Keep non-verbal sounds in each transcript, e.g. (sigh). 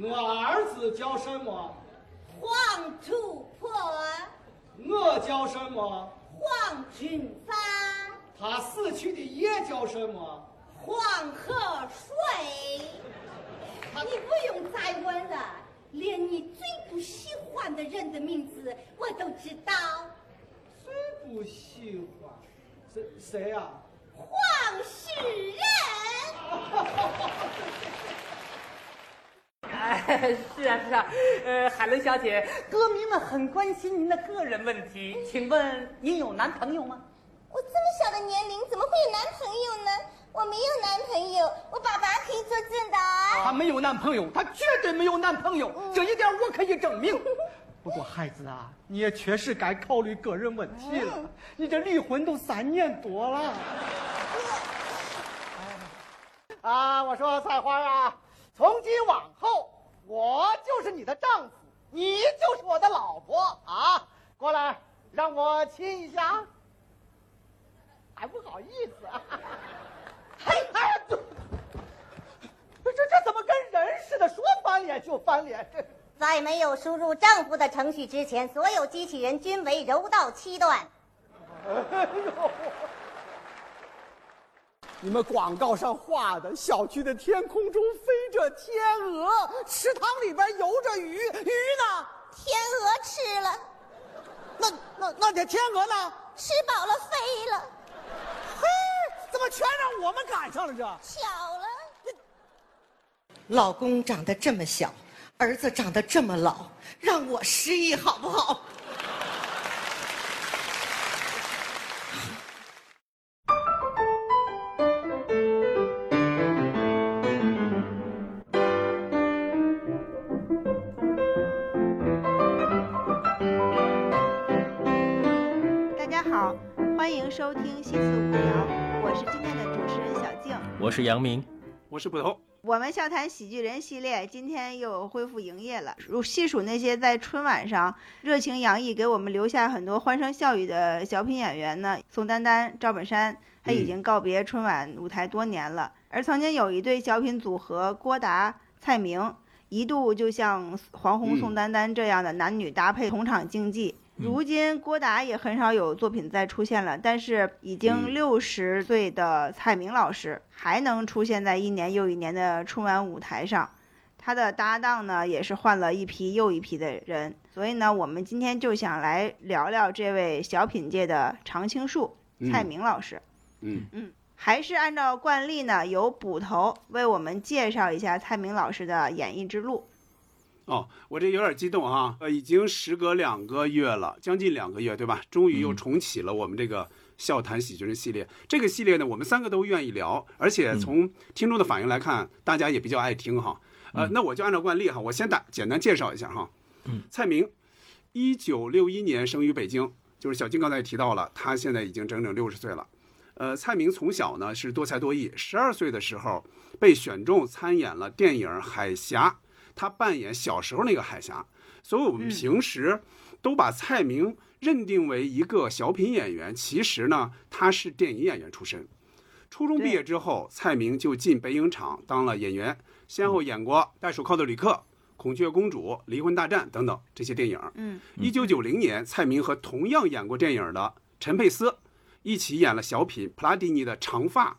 我儿子叫什么？黄土坡，我叫什么？黄俊发，他死去的爷叫什么？黄河水。你不用再问了，连你最不喜欢的人的名字我都知道。最不喜欢谁谁呀、黄世仁。(laughs) 哎，是啊是啊，呃，海伦小姐，歌迷们很关心您的个人问题，请问您有男朋友吗？我这么小的年龄，怎么会有男朋友呢？我没有男朋友，我爸爸可以作证的啊。她没有男朋友，他绝对没有男朋友，这一点我可以证明。(laughs) 不过孩子啊，你也确实该考虑个人问题了。你这离婚都三年多了。啊，我说菜花啊，从今往后我就是你的丈夫，你就是我的老婆啊！过来，让我亲一下。还不好意思啊！嘿，哎，这这这怎么跟人似的？说翻脸就翻脸，这。在没有输入丈夫的程序之前，所有机器人均为柔道七段。哎呦！你们广告上画的小区的天空中飞着天鹅，池塘里边游着鱼，鱼呢？天鹅吃了，那那那这天鹅呢？吃饱了飞了，嘿，怎么全让我们赶上了这？巧了。老公长得这么小，儿子长得这么老，让我失忆好不好？我是杨明，我是捕头。我们笑谈喜剧人系列今天又恢复营业了。如细数那些在春晚上热情洋溢、给我们留下很多欢声笑语的小品演员呢，宋丹丹、赵本山，他已经告别春晚舞台多年了。而曾经有一对小品组合郭达、蔡明，一度就像黄宏、宋丹丹这样的男女搭配同场竞技。如今郭达也很少有作品再出现了，但是已经六十岁的蔡明老师还能出现在一年又一年的春晚舞台上，他的搭档呢也是换了一批又一批的人，所以呢，我们今天就想来聊聊这位小品界的常青树蔡明老师。嗯嗯，还是按照惯例呢，由捕头为我们介绍一下蔡明老师的演艺之路。哦，我这有点激动哈，呃，已经时隔两个月了，将近两个月，对吧？终于又重启了我们这个笑谈喜剧人系列。这个系列呢，我们三个都愿意聊，而且从听众的反应来看，大家也比较爱听哈。呃，那我就按照惯例哈，我先打简单介绍一下哈。嗯，蔡明，一九六一年生于北京，就是小金刚才也提到了，他现在已经整整六十岁了。呃，蔡明从小呢是多才多艺，十二岁的时候被选中参演了电影《海峡》。他扮演小时候那个海峡，所以我们平时都把蔡明认定为一个小品演员，其实呢，他是电影演员出身。初中毕业之后，蔡明就进北影厂当了演员，先后演过《戴手铐的旅客》《孔雀公主》《离婚大战》等等这些电影。嗯，一九九零年，蔡明和同样演过电影的陈佩斯一起演了小品《普拉蒂尼的长发》，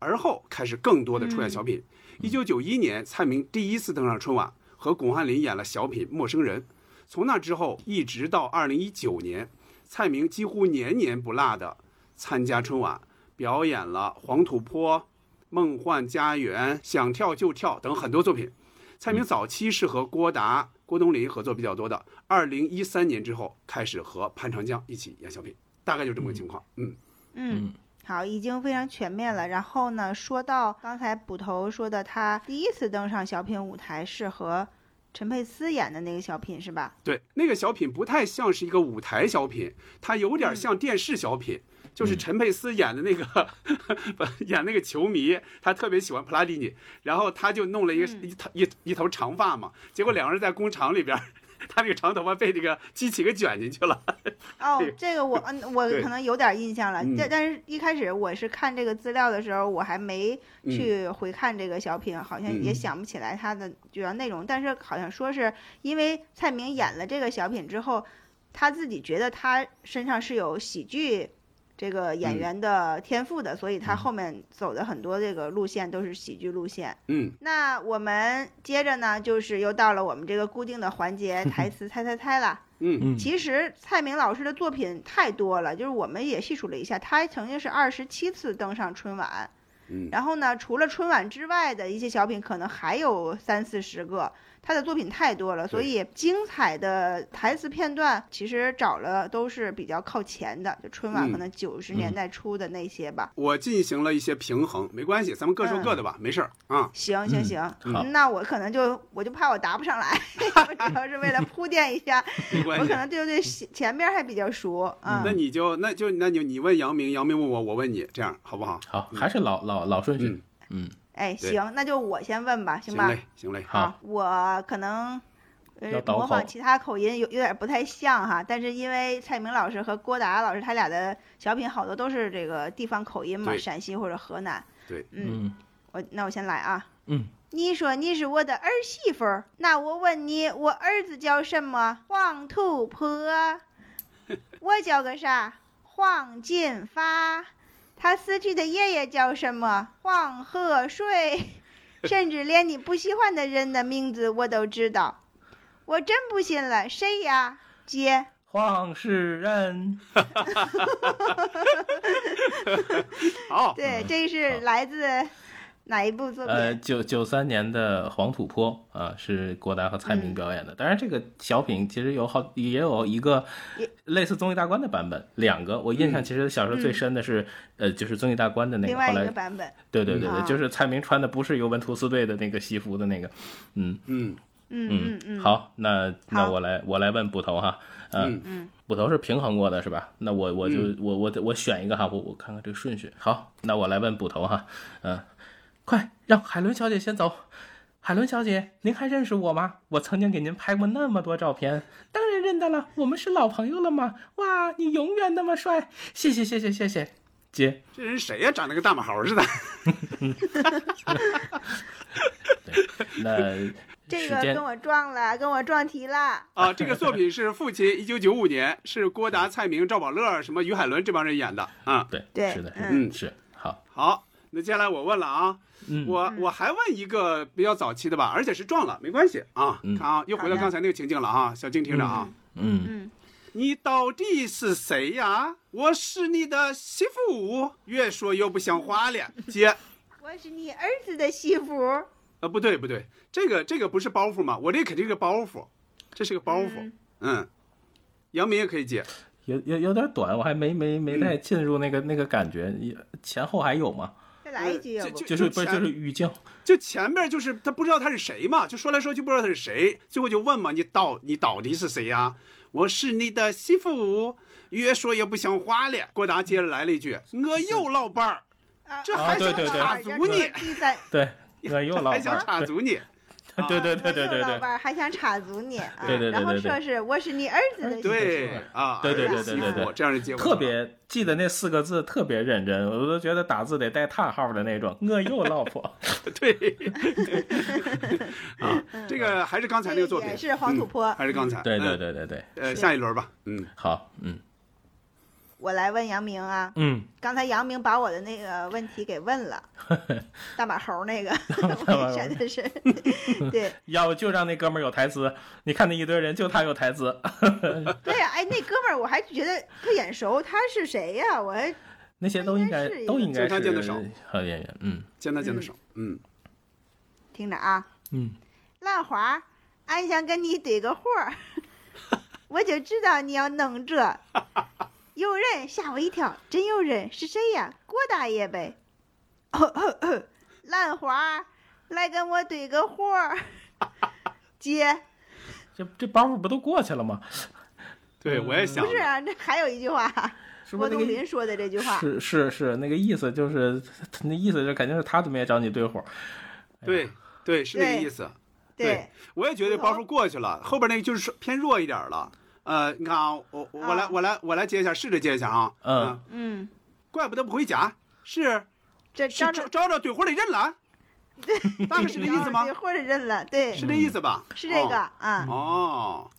而后开始更多的出演小品。一九九一年，蔡明第一次登上春晚，和巩汉林演了小品《陌生人》。从那之后，一直到二零一九年，蔡明几乎年年不落的参加春晚，表演了《黄土坡》《梦幻家园》《想跳就跳》等很多作品。蔡明早期是和郭达、郭冬临合作比较多的，二零一三年之后开始和潘长江一起演小品，大概就这么个情况。嗯嗯。好，已经非常全面了。然后呢，说到刚才捕头说的，他第一次登上小品舞台是和陈佩斯演的那个小品，是吧？对，那个小品不太像是一个舞台小品，它有点像电视小品。嗯、就是陈佩斯演的那个，(laughs) 演那个球迷，他特别喜欢普拉蒂尼，然后他就弄了一个、嗯、一头一一头长发嘛，结果两个人在工厂里边他那个长头发被那个机器给卷进去了。哦，(laughs) 这个我嗯，我可能有点印象了，嗯但但是一开始我是看这个资料的时候，我还没嗯去回看这个小品，好像也嗯想不起来它的主要内容。但是好像说是因为蔡明演了这个小品之后，他自己觉得他身上是有喜剧这个演嗯员的天赋的，所以他后面走的很多这个路线都是喜剧路线。嗯那我们接着呢，就是又到了我们这个固定的环节，台词 (laughs) 猜猜猜了。嗯嗯其实蔡明老师的作品太多了，就是我们也细数了一下，他曾经是二十七次登上春晚，嗯然后呢，除了春晚之外的一些小品，可能还有三四十个。他的作品太多了，所以精彩的台词片段其实找了都是比较靠前的，就春晚嗯可能九十年代初的那些吧。我进行了一些平衡，没关系，咱们各说各的吧，没事儿啊。行行行，好那我可能就我就怕我答不上来，(laughs) 我主要是为了铺垫一下，(laughs) 没关系我可。能对对前前边还比较熟，嗯，那你就那就那就你问杨明，杨明问我，我问你，这样好不好？好，还是老老老顺序嗯。嗯，哎，行，那就我先问吧，吧？行嘞，行嘞。好，我可能呃模仿其他口音有有点不太像哈，但是因为蔡明老师和郭达老师他俩的小品好多都是这个地方口音嘛，陕西或者河南。对，嗯，嗯我那我先来啊。嗯，你说你是我的儿媳妇儿，那我问你，我儿子叫什么？黄土坡。(laughs) 我叫个啥？黄金发。他死去的爷爷叫什么？黄河水。(laughs) 甚至连你不喜欢的人的名字我都知道。我真不信了，谁呀？姐，黄世仁。好，对，这是来自哪一部作品？呃，九九三年的《黄土坡》啊，是郭达和蔡明表演的。当然，这个小品其实有好也有一个类似综艺大观的版本，两个。我印象其实小时候最深的是，呃，就是综艺大观的那个。另外一个后来，版本。对对对对，啊就是蔡明穿的不是尤文图斯队的那个西服的那个。嗯嗯嗯嗯嗯。。好，那那我来我来问捕头哈，呃嗯嗯捕头是平衡过的是吧？那我我就、我我我选一个哈，我我看看这个顺序。好，那我来问捕头哈，嗯、快让海伦小姐先走。海伦小姐，您还认识我吗？我曾经给您拍过那么多照片，当然认得了。我们是老朋友了嘛？哇，你永远那么帅！谢谢谢谢谢谢，姐。这人谁呀？长得跟大马猴似的。那 (laughs) 这个跟我撞了，跟我撞题了。啊，这个作品是父亲，一九九五年，是郭达、蔡明、赵宝乐、什么于海伦这帮人演的啊。对对是的，嗯是好，好，那接下来我问了啊，嗯，我我还问一个比较早期的吧，而且是撞了，没关系啊。嗯看啊，又回到刚才那个情境了啊，小静听着啊。嗯嗯，你到底是谁呀？我是你的媳妇，越说越不像话了。姐，(laughs) 我是你儿子的媳妇。呃，不对不对，这个这个不是包袱嘛，我这肯定是个包袱，这是个包袱。嗯嗯，杨明也可以接。有有有点短，我还没没没太进入那个、那个感觉，前后还有吗？再来一句，就？就是不是前就是语教？就前面就是他不知道他是谁嘛，就说来说去不知道他是谁，最后就问嘛，你到你到底是谁呀？我是你的媳妇，越说越不像话了。郭达接着来了一句：“我有老伴儿，啊这还想对对对 (laughs) 插足你，对，我有老还想伴儿，插足你。对对对对对对。老还想插足你，啊。对对对然后对对说是我是你儿子的媳妇。对啊，对对对对对对。这样的结果特别记得那四个字，特别认真，我都觉得打字得带叹号的那种。我有老婆，(laughs) 对 (laughs) 啊，这个还是刚才那个作品。是黄土坡。嗯还是刚才。对对嗯。对对对，呃，下一轮吧，嗯，好，嗯我来问杨明啊，嗯，刚才杨明把我的那个问题给问了，(laughs) 大马猴那个，我也真的是，(laughs) 对。要不就让那哥们儿有台词，你看那一堆人就他有台词，(laughs) 对呀，哎，那哥们儿我还觉得特眼熟，他是谁呀？我还那些都应该应该都应该见他见的好演员，嗯。见他见的少，嗯，听着啊，嗯，兰花，俺想跟你对个活儿，我就知道你要弄这。有人吓我一跳，真有人是谁呀？郭大爷呗。兰花，来跟我对个活儿。(laughs) 姐，这这包袱不都过去了吗？对我也想不是啊，这还有一句话，郭是不是那个冬临说的这句话。是是是，那个意思就是，那意思就肯定是他怎么也找你对火。对对是那个意思，对，我也觉得包袱过去了，后边那个就是偏弱一点了。呃，你看啊，我我来啊。我来我来接一下，试着接一下啊。嗯。嗯，怪不得不回家，是。是这张招招着怼活得认了，对 (laughs) 大概是这意思吗？对，？或者认了，对，是这意思吧？是这个哦。啊，哦，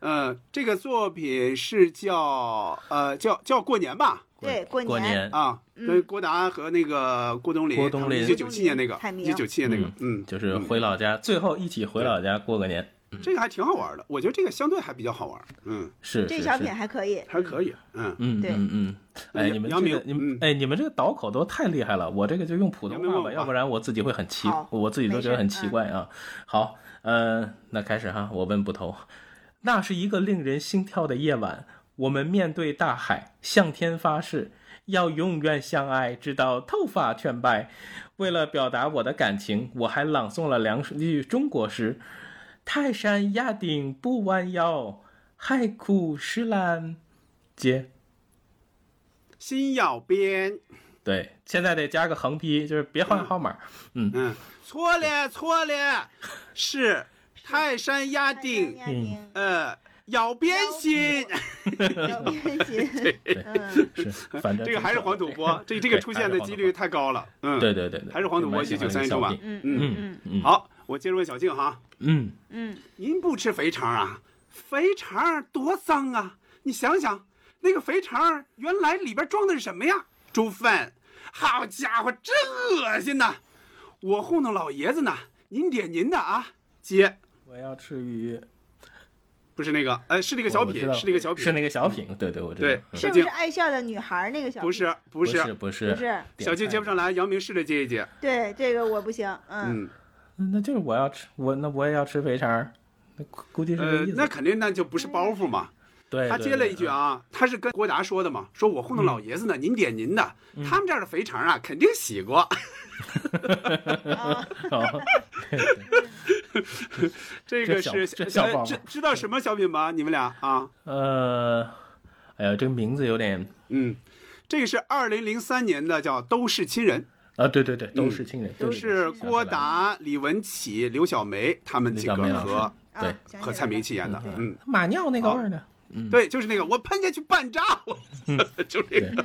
呃，这个作品是叫呃叫叫过年吧？对，过过年。啊，嗯。跟郭达和那个郭冬临，郭冬临。一九九七年那个，一九九七年那个，嗯，就是回老家，最后一起回老家过个年。这个还挺好玩的，我觉得这个相对还比较好玩，嗯，是是是这小品还可以，还可以，嗯，嗯对。嗯嗯，哎，你们这个你们哎，你们这个倒口都太厉害了，我这个就用普通话吧，要不然我自己会很奇，我自己都觉得很奇怪啊。好，呃，那开始哈，我问捕头，那是一个令人心跳的夜晚，我们面对大海，向天发誓。要永远相爱，直到头发全白。为了表达我的感情，我还朗诵了两句中国诗：“泰山压顶不弯腰，海枯石烂。接。”心咬边，对，现在得加个横批，就是别换号码。嗯。嗯，错了错了，是泰山压顶，嗯呃，咬边心，(laughs) 咬边心，(laughs) 对，嗯，是，反正这个还是黄土坡，这这个出现的几率太高了，嗯，对对对对，还是黄赌博蛮喜欢1993中吧？嗯。嗯嗯嗯，，好，我接着问小静哈，嗯，嗯，您不吃肥肠啊？肥肠多脏啊！你想想，那个肥肠原来里边装的是什么呀？猪粪！好家伙，真恶心呐！我糊弄老爷子呢，您点您的啊，接，我要吃鱼，不是那个，呃，是那个小品，是那个小品，是那个小品，对对，我知道。对嗯。是不是爱笑的女孩那个小品？不是不不是，不是。不是，小静接不上来，杨明试着接一接，对，这个我不行，嗯那就是我要吃，我那我也要吃肥肠，那估估计是这意，思。呃那肯定那就不是包袱嘛。对，他接了一句，啊，他是跟郭达说的嘛，说我糊弄老爷子呢，您点您的，他们这儿的肥肠啊，肯定洗过。(laughs) (laughs) 这个是这小方法知知道什么小品吗？你们俩啊？呃，哎呀，这个名字有点嗯，这个是二零零三年的，叫《都是亲人啊，对对对，都是亲人，》，都是郭，达、李文启、刘小梅他们几个和对啊和蔡明一起演的。嗯，马尿那个味儿的，对，就是那个我喷下去半扎，(laughs) 我就这个。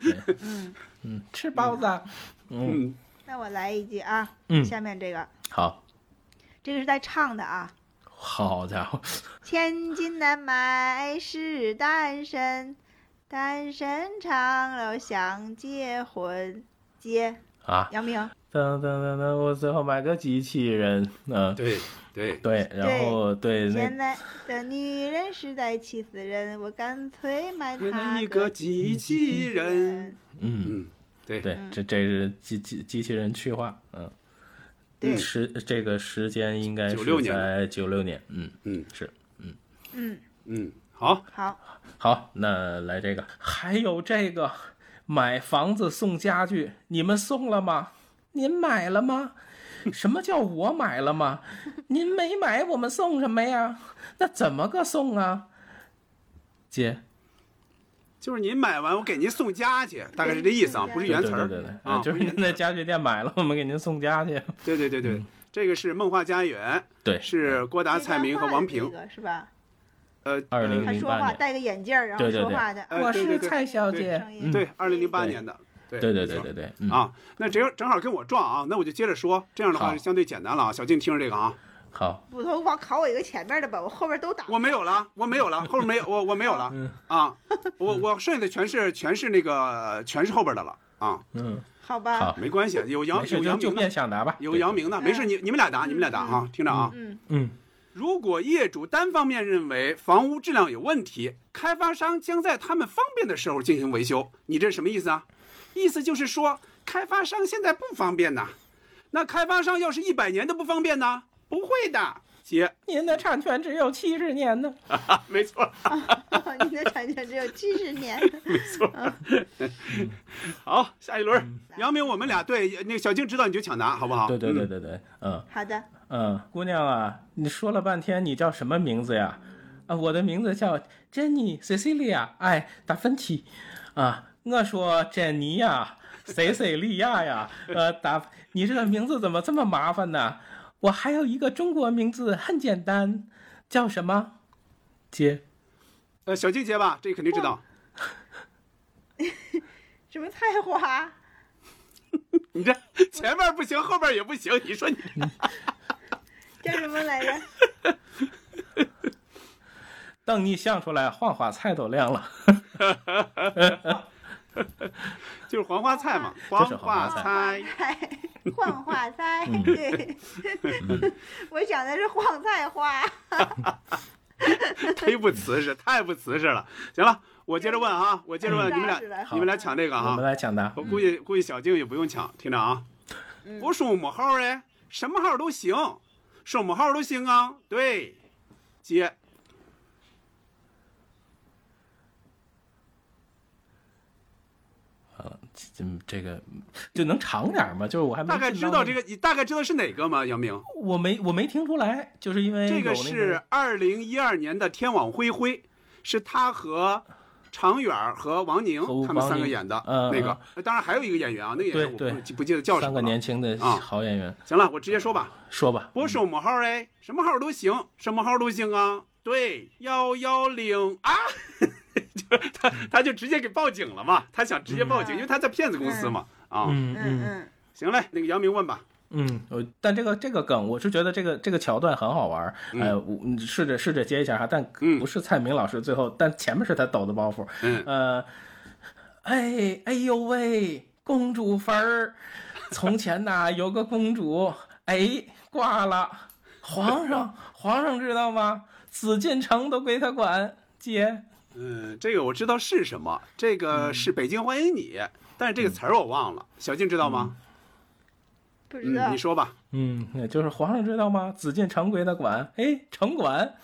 (laughs) 嗯，嗯，吃包子嗯，那我来一句啊，嗯下面这个，好，这个是在唱的啊。好家伙，千金难买是单身，单身长了想结婚。结，啊，杨明，等等等等，我最后买个机器人，嗯，对对，对，然后对现在的女人实在气死人，我干脆买为她一个机器人。嗯，嗯，对。对，这这是机机机器人去化，嗯，对。时这个时间应该是96年。在九六年，嗯，嗯。是，嗯。嗯，嗯，好，好，好，那来这个，还有这个，买房子送家具，你们送了吗？您买了吗？什么叫我买了吗？您没买，我们送什么呀？那怎么个送啊？姐，就是您买完我给您送家去，大概是这意思啊，不是原词儿对对对对，啊，就是您在家具店买了，我们给您送家去。对对对对，这个是梦话家园，对，是郭达、蔡明和王这平。个是吧？呃，2008他说话年戴个眼镜儿，然后对对对说话的。对对对是蔡小对姐声。音嗯对，二零零八年的，对对对对对啊，那只要正好跟我撞啊，那我就接着说，这样的话好就相对简单了啊。小静听着这个啊，好，捕头光考我一个前面的吧，我后边都打。我没有了，我没有了，后面没有，我我没有了嗯啊，我我剩下的全是全是那个全是后边的了啊，嗯，好吧。好，没关系，有杨有杨明的，变想答吧，有杨明的，没事，你你们俩答，你们俩答啊，听着啊。嗯，嗯，如果业主单方面认为房屋质量有问题，开发商将在他们方便的时候进行维修。你这是什么意思啊？意思就是说，开发商现在不方便呐。那开发商要是一百年都不方便呢？不会的，姐，您的产权只有七十年呢。(laughs) 没错。(laughs) 您的产权只有七十年。(laughs) 没错好，下一轮，杨明，我们俩对那个小静知道你就抢答，好不好？对对对嗯，对对，嗯好的，嗯，姑娘啊，你说了半天你叫什么名字呀？啊，我的名字叫珍妮 Cecilia，哎，达芬奇，啊，我说珍妮呀，塞塞利亚呀，呃，达，你这个名字怎么这么麻烦呢？我还有一个中国名字，很简单，叫什么？接。呃，小静接吧，这肯定知道。(laughs) 什么菜花？(laughs) 你这前面不行，后边也不行，你说你 (laughs) 叫什么来着？等你想出来，黄花菜都凉了。就是黄花菜嘛，黄花花菜菜。(laughs) 黄花菜，嗯对，我想的是黄菜花。(laughs) 忒不瓷实，太不瓷实了。行了，我接着问啊，我接着问嗯你们俩你们俩抢这个哈我们。来抢答。我估计估计小静也不用抢，听着啊，不说母号哎，什么号都行，说母号都行啊。对，接。嗯，嗯这个就能长点吗？就是我还没大概知道这个，你大概知道是哪个吗？杨明，我没我没听出来，就是因为这个是二零一二年的《天网恢恢》，是他和常远和王宁他们三个演的那个。呃当然还有一个演员啊，那个演员我对不记不记得叫什三个么了。年轻的啊好演员，行了，我直接说吧。说吧。拨什么号哎，什么号都行，什么号都行啊。对，幺幺零啊，(laughs) 就他他就直接给报警了嘛，他想直接报警，因为他在骗子公司嘛。啊，嗯嗯嗯，行嘞，那个杨明问吧。嗯，我但这个这个梗，我是觉得这个这个桥段很好玩儿，我嗯试着试着接一下哈，但嗯不是蔡明老师最后，但前面是他抖的包袱，嗯呃，哎哎呦喂，公主坟儿，从前呐有个公主，哎挂了，皇上皇上知道吗？紫禁城都归他管，姐，嗯，这个我知道是什么，这个是《北京欢迎你》，但是这个词儿我忘了。小静知道吗？不知道嗯，你。说吧。嗯，也就是皇上知道吗？紫禁城归他管，哎，城管。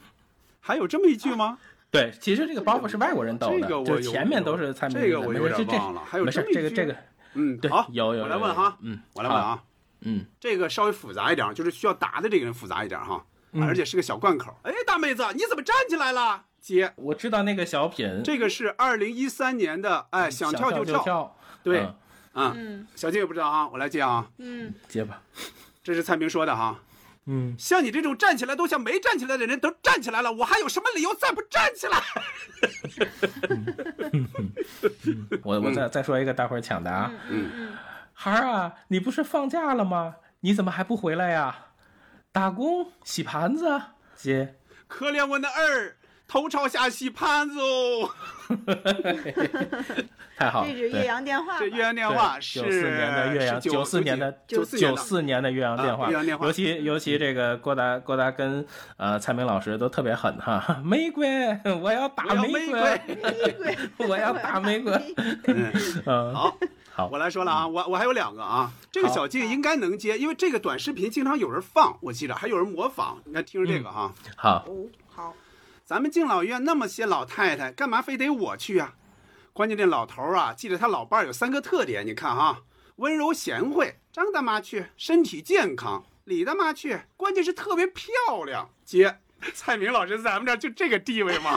(laughs) 还有这么一句吗？对，其实这个包袱是外国人抖的，这个我有就前面都是蔡明这个我有点忘了还有这么一句这个这个，嗯，对好，有有我来有有问哈，嗯，我来问啊，嗯，这个稍微复杂一点，就是需要答的这个人复杂一点哈，嗯而且是个小贯口。哎，大妹子，你怎么站起来了？接，我知道那个小品，这个是二零一三年的，哎，想跳就就跳，对嗯，啊，嗯。小静也不知道啊，我来接啊，嗯，接吧，这是蔡明说的哈。嗯，像你这种站起来都像没站起来的人都站起来了，我还有什么理由再不站起来？我我再再说一个，大伙儿抢答。嗯孩儿啊，你不是放假了吗？你怎么还不回来呀？打工？洗盘子？啊，姐，可怜我那儿头朝下洗盘子哦。(laughs) 太好了，这是岳阳电话。这岳阳电话是九四年的岳阳，九四年的九四九四年的岳阳电话，啊岳阳电话。尤其尤其这个郭达郭达跟呃蔡明老师都特别狠哈，玫瑰，(laughs) 我要打玫玫瑰。玫瑰，(laughs) 我要打玫瑰，嗯，嗯，好，好。我来说了啊，我我还有两个啊，这个小静应该能接，因为这个短视频经常有人放，我记得还有人模仿。你看，听着这个哈，好，咱们敬老院那么些老太太，干嘛非得我去啊？关键这老头儿啊，记得他老伴儿有三个特点，你看哈，温柔贤惠，张大妈去，身体健康，李大妈去，关键是特别漂亮。接，蔡明老师在咱们这儿就这个地位吗？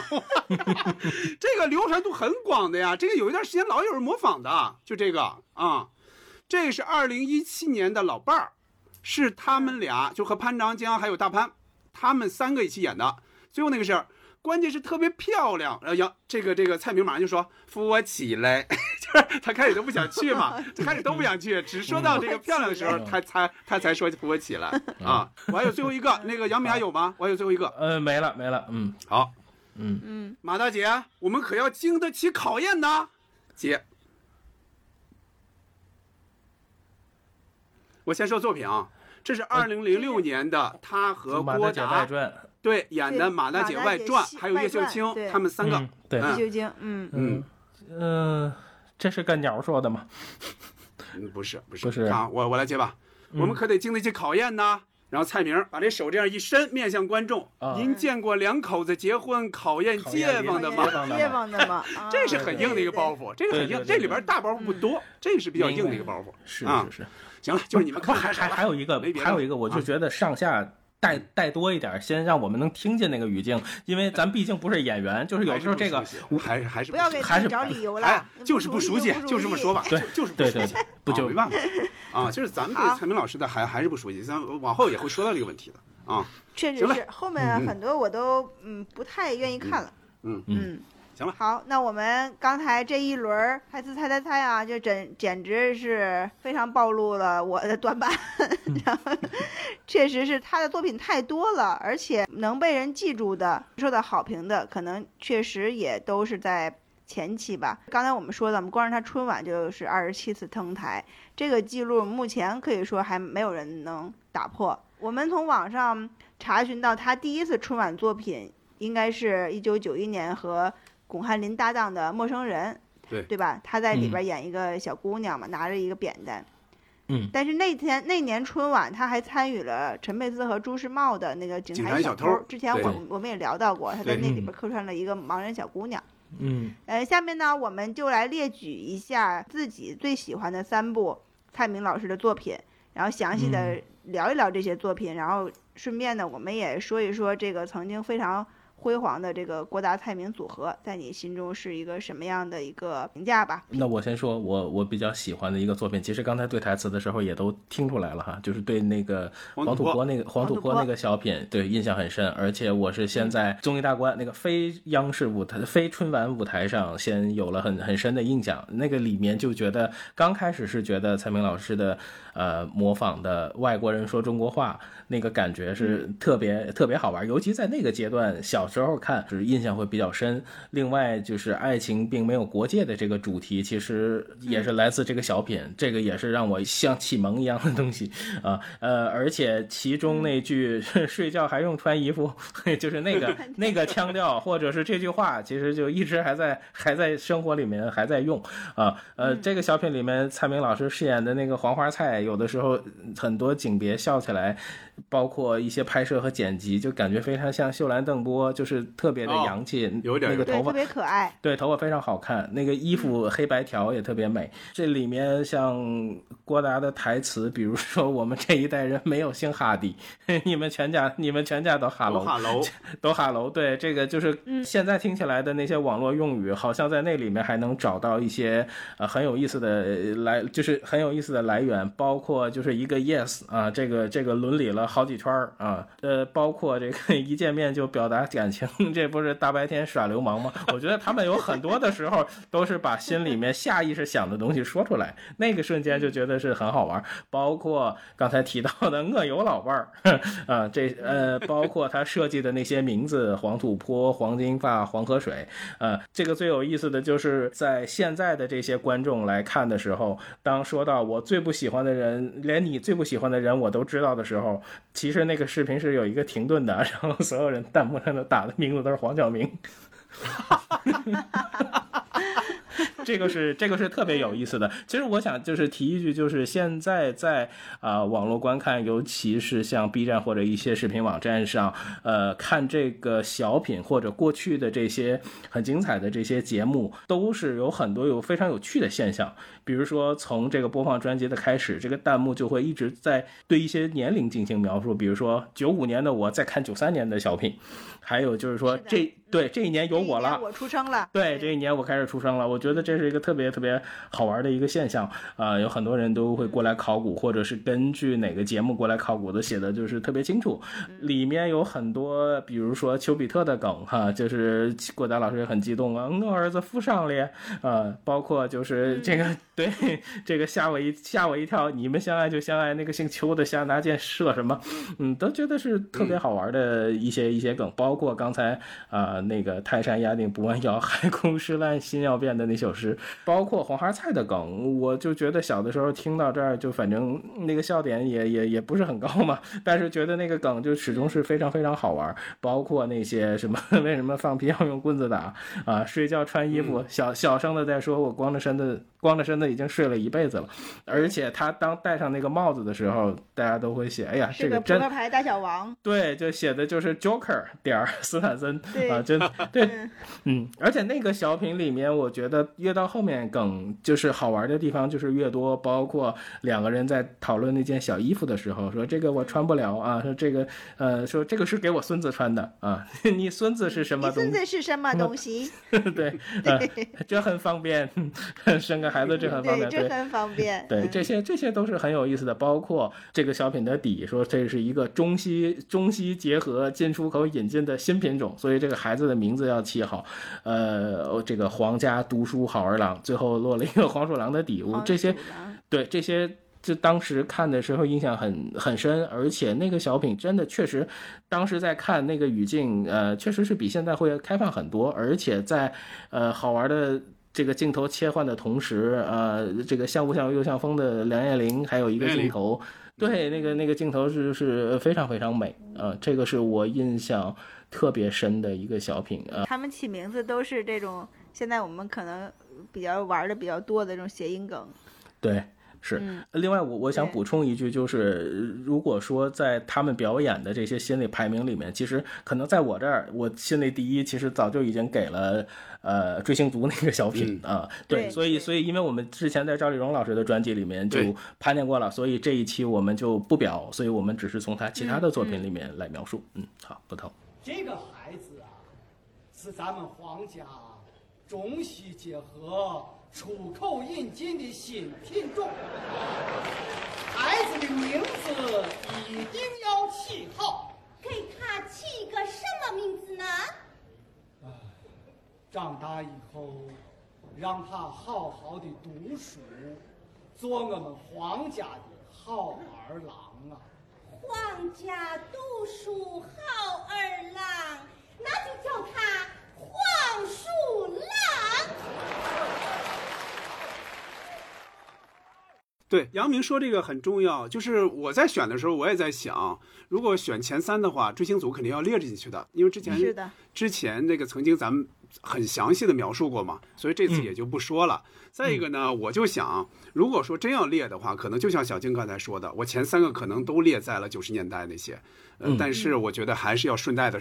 (laughs) 这个流传度很广的呀，这个有一段时间老有人模仿的，就这个啊，这是二零一七年的老伴儿，是他们俩就和潘长江还有大潘，他们三个一起演的。最后那个是，关键是特别漂亮。然后杨这个这个蔡明马上就说扶我起来，(laughs) 就是他开始都不想去嘛，(laughs) 就开始都不想去，只说到这个漂亮的时候，他才他才说扶我起来啊。我还有最后一个，那个杨明还有吗？我还有最后一个。嗯，没了没了，嗯好，嗯，嗯，马大姐，我们可要经得起考验呢。姐，我先说作品啊，这是二零零六年的他和《马郭达传》，对演的《马大姐外传》，还有叶秀清他们三个嗯。对，叶秀清，嗯，嗯。嗯，这是干鸟说的吗？嗯，不是不是。不是。啊，我我来接吧，我们可得经得起考验呐。然后蔡明把这手这样一伸，面向观众啊：“您见过两口子结婚考验街坊的吗？”街坊的街坊的嘛，啊 (laughs) 这是很硬的一个包袱，这个很硬，这里边大包袱不多，这是比较硬的一个包袱。是啊是是，行了，就是你们看还还还有一个没别的还有一个，我就啊。觉得上下带带多一点，先让我们能听见那个语境，因为咱毕竟不是演员，就是有时候这个还是还是不要给自还是己找理由哎了，，就是不熟悉，就这么说吧，对就是不对对熟悉，不就啊没办法 (laughs) 啊，就是咱们对蔡明老师的还还是不熟悉，咱往后也会说到这个问题的啊。确实是，后面很多我都嗯不太愿意看了。嗯嗯，行了，好，那我们刚才这一轮儿猜词猜猜猜啊，就真简直是非常暴露了我的短板。(laughs) 然后，确实是他的作品太多了，而且能被人记住的、受到好评的，可能确实也都是在前期吧。刚才我们说的，我们光是他春晚就是二十七次登台，这个记录目前可以说还没有人能打破。我们从网上查询到，他第一次春晚作品应该是一九九一年和巩汉林搭档的《陌生人》，对对吧？他在里嗯边演一个小姑娘嘛，拿着一个扁担。嗯但是那天那年春晚，他还参与了陈佩斯和朱时茂的那个《警警察小偷之前我我们也聊到过，他在那里嗯边客串了一个盲人小姑娘。嗯呃，下面呢，我们就来列举一下自己最喜欢的三部蔡明老师的作品，然后详细的聊一聊这些作品，然后顺便呢，我们也说一说这个曾经非常辉煌的这个郭达蔡明组合，在你心中是一个什么样的一个评价吧？那我先说，我我比较喜欢的一个作品，其实刚才对台词的时候也都听出来了哈，就是对那个黄土坡那个黄土坡那个小品，对印象很深，而且我是先在综艺大观那个非央视舞台、非春晚舞台上先有了很很深的印象，那个里面就觉得刚开始是觉得蔡明老师的呃模仿的外国人说中国话那个感觉是特别、特别好玩，尤其在那个阶段小时候看是印象会比较深。另外就是爱情并没有国界的这个主题，其实也是来自这个小品，这个也是让我像启蒙一样的东西啊。呃，而且其中那句“ (laughs) 睡觉还用穿衣服”，(laughs) 就是那个那个腔调，或者是这句话，其实就一直还在还在生活里面还在用啊。呃，这个小品里面蔡明老师饰演的那个黄花菜，有的时候很多景别笑起来。包括一些拍摄和剪辑，就感觉非常像秀兰邓波，就是特别的哦洋气，有点，那个头发特别可爱。对，头发非常好看，那个衣服黑白条也特别美。这里面像郭达的台词，比如说我们这一代人没有姓哈迪，(laughs) 你们全家你们全家都哈喽，哈喽，都哈喽。(laughs) 对，这个就是现在听起来的那些网络用语，好像在那里面还能找到一些呃很有意思的呃来，就是很有意思的来源，包括就是一个 yes 啊，这个这个伦理了好几圈儿啊，呃，包括这个 (laughs) 一见面就表达感情，(laughs) 这不是大白天耍流氓吗？我觉得他们有很多的时候都是把心里面下意识想的东西说出来，那个瞬间就觉得是很好玩。包括刚才提到的我有老伴儿 (laughs) 啊，这呃，包括他设计的那些名字，黄土坡、黄金发、黄河水，呃，这个最有意思的就是在现在的这些观众来看的时候，当说到我最不喜欢的人，连你最不喜欢的人我都知道的时候，(laughs) 其实那个视频是有一个停顿的，(laughs) 然后所有人弹幕上都打的名字都是黄晓明。哈哈哈 (laughs) 这个是这个是特别有意思的。其实我想就是提一句，就是现在在啊、网络观看，尤其是像 B 站或者一些视频网站上，呃，看这个小品或者过去的这些很精彩的这些节目，都是有很多有非常有趣的现象。比如说从这个播放专辑的开始，这个弹幕就会一直在对一些年龄进行描述，比如说九五年的我在看九三年的小品，还有就是说是这对这一年有我了。我出生了。对，这一年我开始出生了，我觉得这是一个特别特别好玩的一个现象啊、有很多人都会过来考古，或者是根据哪个节目过来考古的，写的就是特别清楚。里面有很多，比如说丘比特的梗哈，就是郭达老师也很激动啊，我儿子附上了，啊，包括就是这个、(laughs) 对这个吓我一吓我一跳，你们相爱就相爱，那个姓邱的瞎拿箭射什么，嗯，都觉得是特别好玩的一些、一些梗，包括刚才啊、那个泰山压顶不弯腰，(laughs) 海枯石烂心要变的那首诗，包括黄花菜的梗，我就觉得小的时候听到这儿，就反正那个笑点也也也不是很高嘛，但是觉得那个梗就始终是非常非常好玩，包括那些什么 (laughs) 为什么放屁要用棍子打？啊，睡觉穿衣服，小小声的在说我光着身子光着身子已经睡了一辈子了，而且他当戴上那个帽子的时候，大家都会写，哎呀，这个扑克牌大小王。对，就写的就是 Joker 点儿斯坦森啊，真 (laughs) 对，嗯嗯，而且那个小品里面，我觉得越到后面梗就是好玩的地方就是越多，包括两个人在讨论那件小衣服的时候，说这个我穿不了啊，说这个呃，说这个是给我孙子穿的啊，(laughs) 你孙子是什么你东西？孙子是什么 (laughs) 东西？对，呃，这很方便，生个孩子这很方，便，对这。很方便。对，嗯这些这些都是很有意思的，包括这个小品的底说这是一个中西中西结合进出口引进的新品种，所以这个孩子的名字要起好，呃，这个皇家读书好儿郎，最后落了一个黄鼠狼的底这些对这些。就当时看的时候印象很很深，而且那个小品真的确实，当时在看那个语境，呃，确实是比现在会开放很多，而且在呃好玩的这个镜头切换的同时，呃，这个像不像又像风的梁艳玲，还有一个镜头，对，那个那个镜头是是非常非常美，呃，这个是我印象特别深的一个小品啊、他们起名字都是这种，现在我们可能比较玩的比较多的这种谐音梗。对，是。嗯另外，我我想补充一句，就是如果说在他们表演的这些心理排名里面，其实可能在我这儿，我心里第一，其实早就已经给了呃追星族那个小品、啊。对，对所以所以因为我们之前在赵丽蓉老师的专辑里面就盘点过了，所以这一期我们就不表，所以我们只是从他其他的作品里面来描述。嗯，好，不同。这个孩子啊，是咱们皇家中西结合、出口引进的新品种。孩子的名字一定要起好，给他起个什么名字呢？长大以后让他好好的读书，做我们皇家的好儿郎啊！皇家读书好儿郎，那就叫他黄鼠狼。对，杨明说这个很重要，就是我在选的时候，我也在想，如果选前三的话，追星族肯定要列进去的，因为之前是的之前那个曾经咱们很详细的描述过嘛，所以这次也就不说了。再一个呢，我就想，如果说真要列的话，可能就像小静刚才说的，我前三个可能都列在了九十年代那些，呃，但是我觉得还是要顺带的。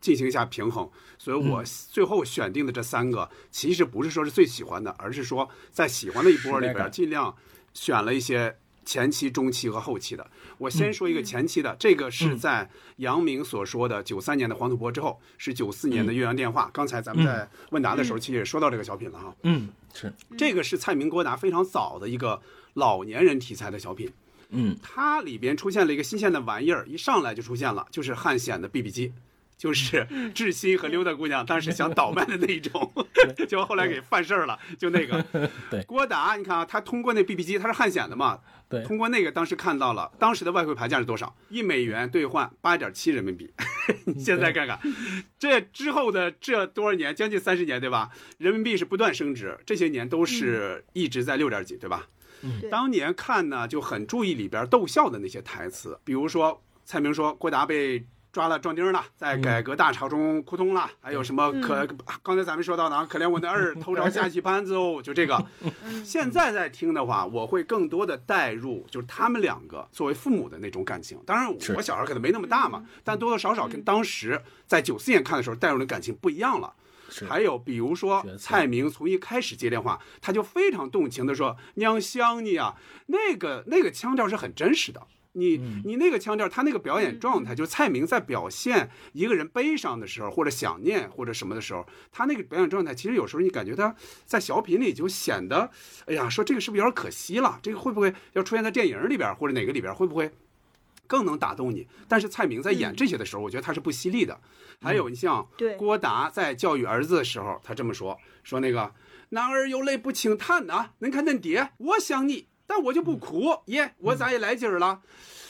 进行一下平衡，所以我最后选定的这三个，其实不是说是最喜欢的，而是说在喜欢的一波里边，尽量选了一些前期、中期和后期的。我先说一个前期的，这个是在杨明所说的九三年的黄土坡之后，是九四年的岳阳电话。刚才咱们在问答的时候，其实也说到这个小品了哈。嗯，是，这个是蔡明郭达非常早的一个老年人题材的小品。嗯，它里边出现了一个新鲜的玩意儿，一上来就出现了，就是汉显的 BB 机。就是志新和溜达姑娘当时想倒卖的那一种，(laughs) 结果后来给犯事儿了，就那个。对 (laughs) 郭达，你看啊，他通过那 BB 机，他是汉显的嘛，对，通过那个当时看到了当时的外汇牌价是多少？一美元兑换八点七人民币。(laughs) 你现在看看，这之后的这多少年，将近三十年，对吧？人民币是不断升值，这些年都是一直在六点几，对吧？嗯当年看呢就很注意里边逗笑的那些台词，比如说蔡明说郭达被。抓了壮丁了，在改革大潮中哭通了，还有什么可？刚才咱们说到的啊，可怜我的儿偷着下棋盘子哦，就这个。(laughs) 现在在听的话，我会更多的带入，就是他们两个作为父母的那种感情。当然，我小孩可能没那么大嘛，但多多少少跟当时在九四年看的时候带入的感情不一样了。还有比如说蔡明从一开始接电话，他就非常动情的说“娘想你啊”，那个那个腔调是很真实的。你你那个腔调，他那个表演状态，就是蔡明在表现一个人悲伤的时候，或者想念或者什么的时候，他那个表演状态，其实有时候你感觉他在小品里就显得，哎呀，说这个是不是有点可惜了？这个会不会要出现在电影里边或者哪个里边，会不会更能打动你？但是蔡明在演这些的时候，我觉得他是不犀利的。还有你像郭达在教育儿子的时候，他这么说：说那个男儿有泪不轻弹呐，恁看恁爹，我想你。但我就不哭耶，我咋也来劲儿了？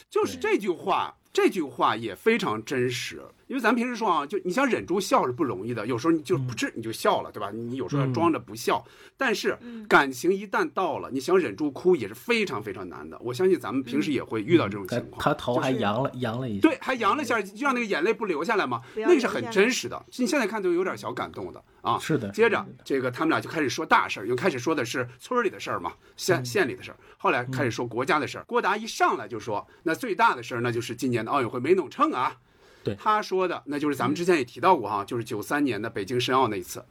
就是这句话，这句话也非常真实。因为咱平时说啊，就你想忍住笑是不容易的，有时候你就不是你就笑了，对吧？你有时候要装着不笑，但是感情一旦到了，你想忍住哭也是非常非常难的。我相信咱们平时也会遇到这种情况。他头还扬了扬了一下。对，还扬了一下，就让那个眼泪不流下来嘛，那个是很真实的。你现在看都有点小感动的啊。是的接着这个他们俩就开始说大事儿，又开始说的是村里的事儿嘛，县县里的事儿。后来开始说国家的事儿。郭达一上来就说，那最大的事儿那就是今年的奥运会没弄成啊。对他说的那就是咱们之前也提到过哈，就是九三年的北京申奥那一次。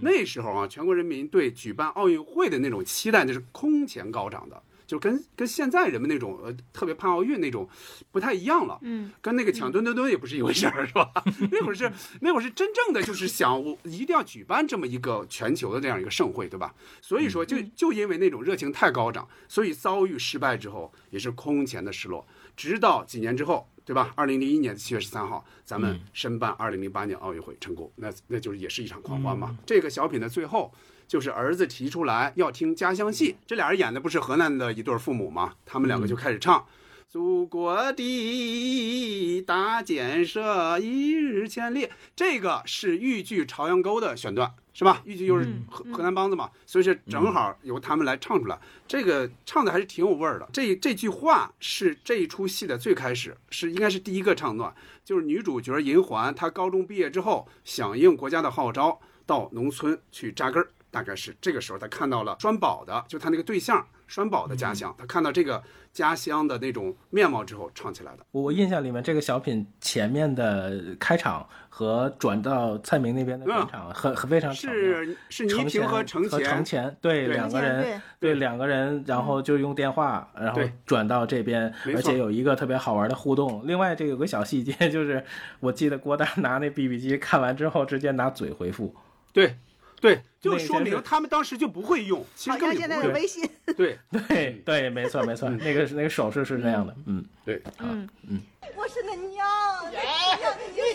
那时候啊，全国人民对举办奥运会的那种期待那是空前高涨的，就跟跟现在人们那种呃特别盼奥运那种不太一样了。嗯，跟那个抢墩墩墩也不是一回事儿，是吧？(laughs) 那会儿是那会儿是真正的就是想我一定要举办这么一个全球的这样一个盛会，对吧？所以说就就因为那种热情太高涨，所以遭遇失败之后也是空前的失落。直到几年之后，对吧？二零零一年七月十三号，咱们申办二零零八年奥运会成功，那那就是也是一场狂欢嘛。这个小品的最后。就是儿子提出来要听家乡戏，这俩人演的不是河南的一对父母吗？他们两个就开始唱。祖国的大建设一日千里，这个是豫剧《朝阳沟》的选段，是吧？豫剧又是河河南梆子嘛，所以是正好由他们来唱出来。这个唱的还是挺有味儿的。这这句话是这一出戏的最开始，是应该是第一个唱段，就是女主角银环，她高中毕业之后，响应国家的号召，到农村去扎根儿。大概是这个时候，她看到了栓宝的，就她那个对象栓宝的家乡，她看到这个家乡的那种面貌之后，唱起来的。我印象里面，这个小品前面的开场和转到蔡明那边的开场很很非常是是倪萍和程程前，程前对对。两个人对。两个人，然后就用电话，然后转到这边，而且有一个特别好玩的互动。另外，这有个小细节，就是我记得郭丹拿那 BB 机看完之后，直接拿嘴回复。对对，就说明他们当时就不会用，其实好像现根本就不会。在有微信，对 (laughs) 对对，没错没错，那个那个手势是那样的，嗯。对，嗯嗯，我是恁娘，你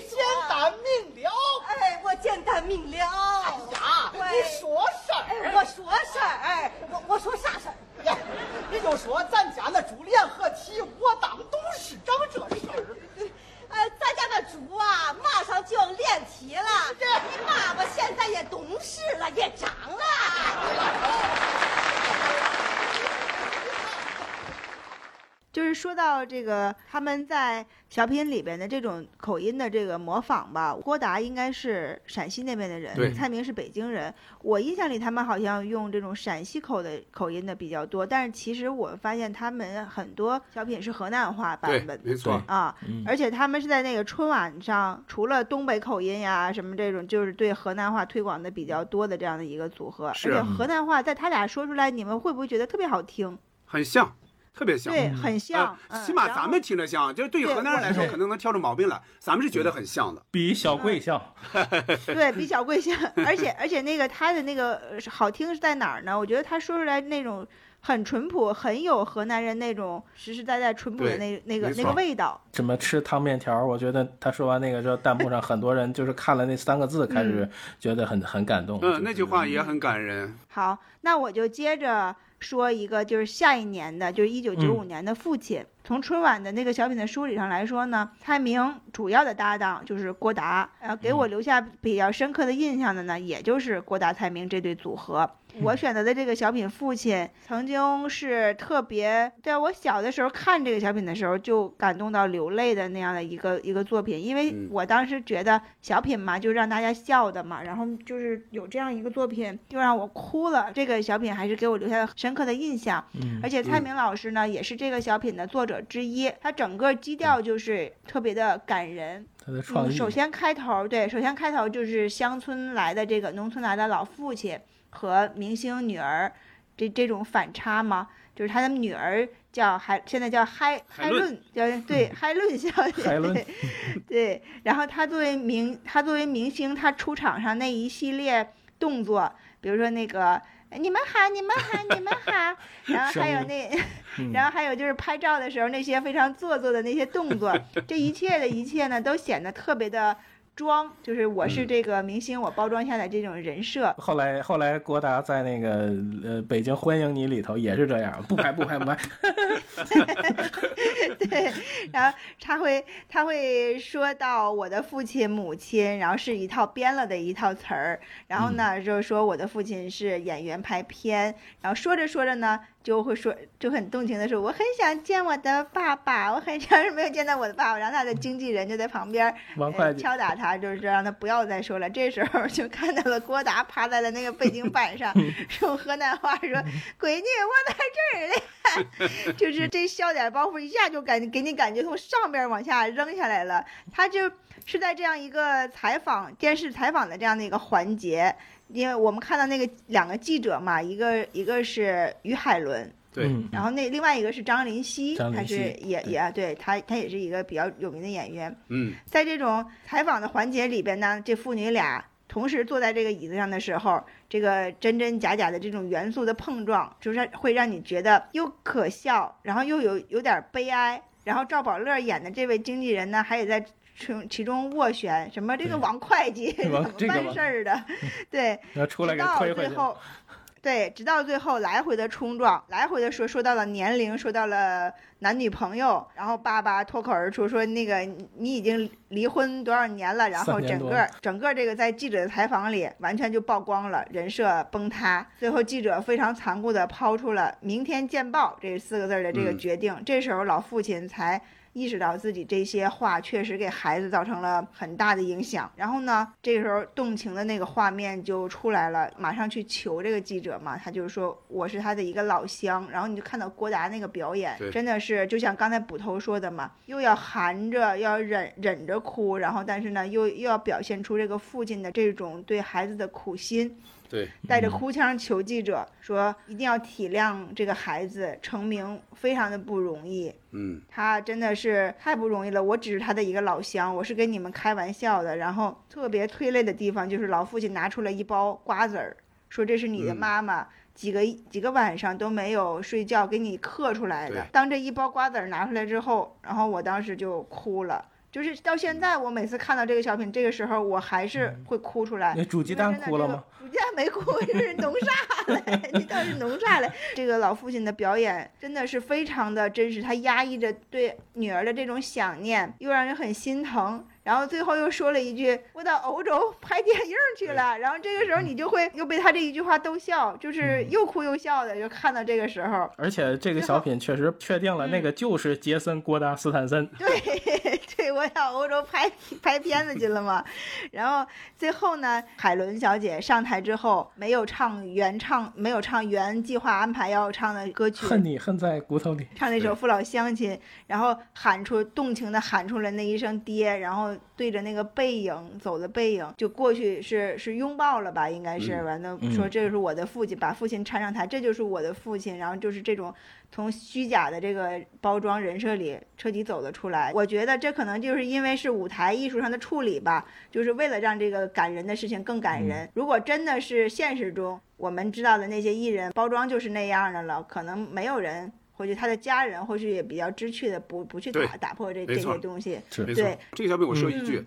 简单明了。哎，我简单明了。哎呀，你说事儿。哎，我说事儿，哎，我我说啥事儿？呀，你就说咱家那猪联合体，我当董事长这事儿。呃，咱家的猪啊，马上就要练体了。你妈妈现在也懂事了，也长了。就是说到这个他们在小品里边的这种口音的这个模仿吧，郭达应该是陕西那边的人，蔡明是北京人。我印象里他们好像用这种陕西口的口音的比较多，但是其实我发现他们很多小品是河南话版本，没错。啊，而且他们是在那个春晚上，除了东北口音呀什么这种，就是对河南话推广的比较多的这样的一个组合。是而且河南话在他俩说出来，你们会不会觉得特别好听？很像，特别像。对，很像。起码咱们听着像，就是对于河南人来说，可能能挑出毛病来，咱们是觉得很像的。比小贵像，(laughs) 对比小贵像，而且而且那个他的那个呃好听是在哪儿呢？我觉得他说出来那种很淳朴，很有河南人那种实实在在淳朴的那那个那个味道。怎么吃汤面条，我觉得他说完那个之后，弹幕上很多人就是看了那三个字，开始觉得很很感动。嗯，那句话也很感人。好，那我就接着说一个，就是下一年的，就是一九九五年的父亲。从春晚的那个小品的梳理上来说呢，蔡明主要的搭档就是郭达，呃，给我留下比较深刻的印象的呢，也就是郭达、蔡明这对组合。我选择的这个小品《父亲》，曾经是特别在我小的时候看这个小品的时候就感动到流泪的那样的一个一个作品，因为嗯我当时觉得小品嘛，就让大家笑的嘛，然后就是有这样一个作品，就让我哭了。这个小品还是给我留下了深刻的印象。嗯而且蔡明老师呢，也是这个小品的作者之一，他整个基调就是特别的感人。嗯，他的创意，首先开头对，首先开头就是乡村来的这个农村来的老父亲和明星女儿这这种反差嘛，就是他的女儿叫海，现在叫海海海伦伦，叫对海伦小姐，对 (laughs) 对。然后他作为明，他作为明星，他出场上那一系列动作，比如说那个。你们好，你们好，你们好，(laughs) 然后还有那，嗯。然后还有就是拍照的时候那些非常做作的那些动作，(laughs) 这一切的一切呢，都显得特别的装，就是我是嗯。这个明星，我包装下来这种人设。后来后来郭达在那个呃北京欢迎你里头也是这样，不拍不拍不拍，(laughs) 对，然后他会他会说到我的父亲母亲，然后是一套编了的一套词儿，然后呢就是说我的父亲是演员拍片，然后说着说着呢就会说就很动情的说我很想见我的爸爸，我很长时没有见到我的爸爸，然后他的经纪人就在旁边敲打他，就是让他不要再说了。这时候就看到了郭达趴在了那个背景板上，用河南话说：“ (laughs) 闺女，我在这儿嘞。”就是这笑点包袱一下就感给你感觉从上边往下扔下来了。他就是在这样一个采访电视采访的这样的一个环节，因为我们看到那个两个记者嘛，一个一个是于海伦。对，嗯然后那另外一个是张林熙，张林他是熙也也对他他也是一个比较有名的演员。嗯，在这种采访的环节里边呢，这父女俩同时坐在这个椅子上的时候，这个真真假假的这种元素的碰撞，就是会让你觉得又可笑，然后又有有点悲哀。然后赵宝乐演的这位经纪人呢，还得在其其中斡旋，什么这个王会计 (laughs) 怎么办事儿的，(laughs) 对，然后出来给直到。最后，(laughs) 对，直到最后来回的冲撞，来回的说说到了年龄，说到了男女朋友，然后爸爸脱口而出说那个你你已经离婚多少年了，然后整个整个这个在记者的采访里完全就曝光了，人设崩塌。最后记者非常残酷的抛出了“明天见报”这四个字儿的这个嗯决定，这时候老父亲才。意识到自己这些话确实给孩子造成了很大的影响，然后呢，这个时候动情的那个画面就出来了，马上去求这个记者嘛，他就是说我是他的一个老乡，然后你就看到郭达那个表演，真的是就像刚才捕头说的嘛，又要含着，要忍忍着哭，然后但是呢，又又要表现出这个父亲的这种对孩子的苦心，对，带着哭腔求记者说一定要体谅这个孩子成名非常的不容易，嗯，他真的是太不容易了。我只是他的一个老乡，我是跟你们开玩笑的。然后特别催泪的地方就是老父亲拿出了一包瓜子儿，说这是你的嗯妈妈。几个几个晚上都没有睡觉，给你刻出来的。当这一包瓜子儿拿出来之后，然后我当时就哭了。就是到现在，我每次看到这个小品，这个时候我还是会哭出来。那煮鸡蛋哭了吗？煮鸡蛋没哭，就是弄啥 (laughs) 嘞？你倒是弄啥嘞？这个老父亲的表演真的是非常的真实，他压抑着对女儿的这种想念，又让人很心疼。然后最后又说了一句：“我到欧洲拍电影去了。”然后这个时候你就会又被他这一句话逗笑，就是又哭又笑的，就看到这个时候。而且这个小品确实确定了，那个就是杰森·郭达·斯坦森。对，对，我到欧洲拍拍片子去了嘛。然后最后呢，海伦小姐上台之后没有唱原唱，没有唱原计划安排要唱的歌曲，恨你恨在骨头里。唱那首《父老乡亲》，然后喊出动情的喊出了那一声“爹”，然后对着那个背影走的背影就过去是是拥抱了吧，应该是嗯完了嗯说这是我的父亲，把父亲搀上台，这就是我的父亲，然后就是这种从虚假的这个包装人设里彻底走了出来。我觉得这可能就是因为是舞台艺术上的处理吧，就是为了让这个感人的事情更感人。如果真的是现实中我们知道的那些艺人包装就是那样的了，可能没有人。或许他的家人或许也比较知趣的，不不去打打破这这些东西。是对。这个小品我说一句，嗯，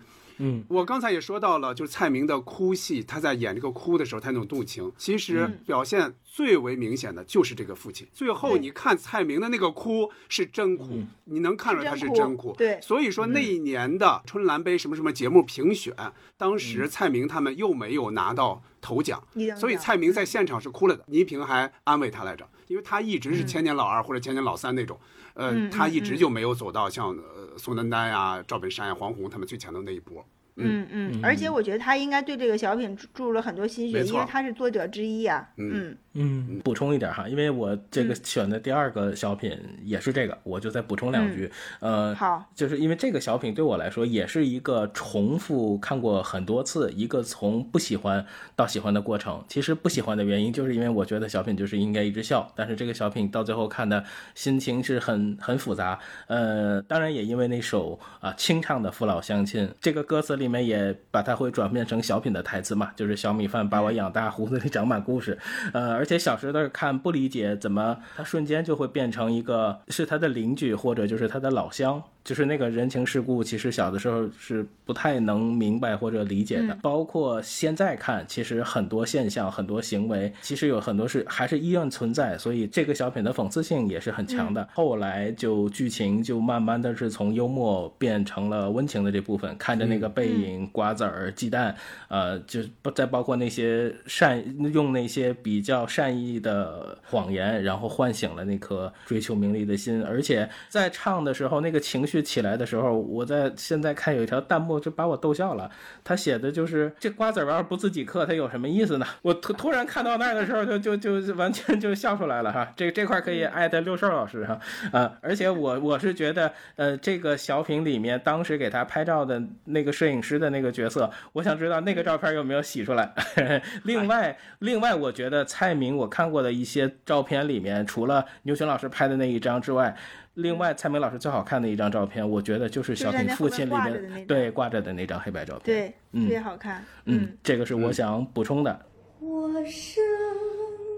我刚才也说到了，就是蔡明的哭戏，他在演这个哭的时候，他那种动情，其实表现最为明显的就是这个父亲。最后你看蔡明的那个哭是真哭，你能看出来他是是真真哭。对。所以说那一年的春兰杯什么什么节目评选，当时蔡明他们又没有拿到头奖，所以蔡明在现场是哭了的。倪萍还安慰他来着，因为他一直是千年老二或者千年老三那种，呃，嗯他一直嗯。就没有走到像呃宋丹丹呀、赵本山呀、黄宏他们最强的那一波。嗯嗯，而且我觉得他应该对这个小品注注入了很多心血，因为他是作者之一啊。嗯嗯嗯，补充一点哈，因为我这个选的第二个小品也是这个，我就再补充两句。呃，好，就是因为这个小品对我来说也是一个重复看过很多次，一个从不喜欢到喜欢的过程。其实不喜欢的原因，就是因为我觉得小品就是应该一直笑，但是这个小品到最后看的心情是很很复杂。呃，当然也因为那首啊清唱的《父老乡亲》，这个歌词里面也把它会转变成小品的台词嘛，就是小米饭把我养大，胡子里长满故事。呃，而且小时候看不理解怎么他瞬间就会变成一个是他的邻居或者就是他的老乡。就是那个人情世故，其实小的时候是不太能明白或者理解的。包括现在看，其实很多现象、很多行为，其实有很多是还是依然存在。所以这个小品的讽刺性也是很强的。后来就剧情就慢慢的是从幽默变成了温情的这部分，看着那个背影、瓜子儿、鸡蛋，呃，就再包括那些善用那些比较善意的谎言，然后唤醒了那颗追求名利的心。而且在唱的时候，那个情绪起来的时候，我在现在看有一条弹幕就把我逗笑了。他写的就是这瓜子儿要是不自己嗑，它有什么意思呢？我突突然看到那儿的时候，就就就完全就笑出来了哈。这这块可以艾特六兽老师哈啊！而且我我是觉得，呃，这个小品里面当时给他拍照的那个摄影师的那个角色，我想知道那个照片有没有洗出来。(laughs) 另外，另外，我觉得蔡明我看过的一些照片里面，除了牛群老师拍的那一张之外。另外，蔡明老师最好看的一张照片，我觉得就是小品父亲里面对挂着的那张黑白照片，对，特别好看。嗯，这个是我想补充的。我生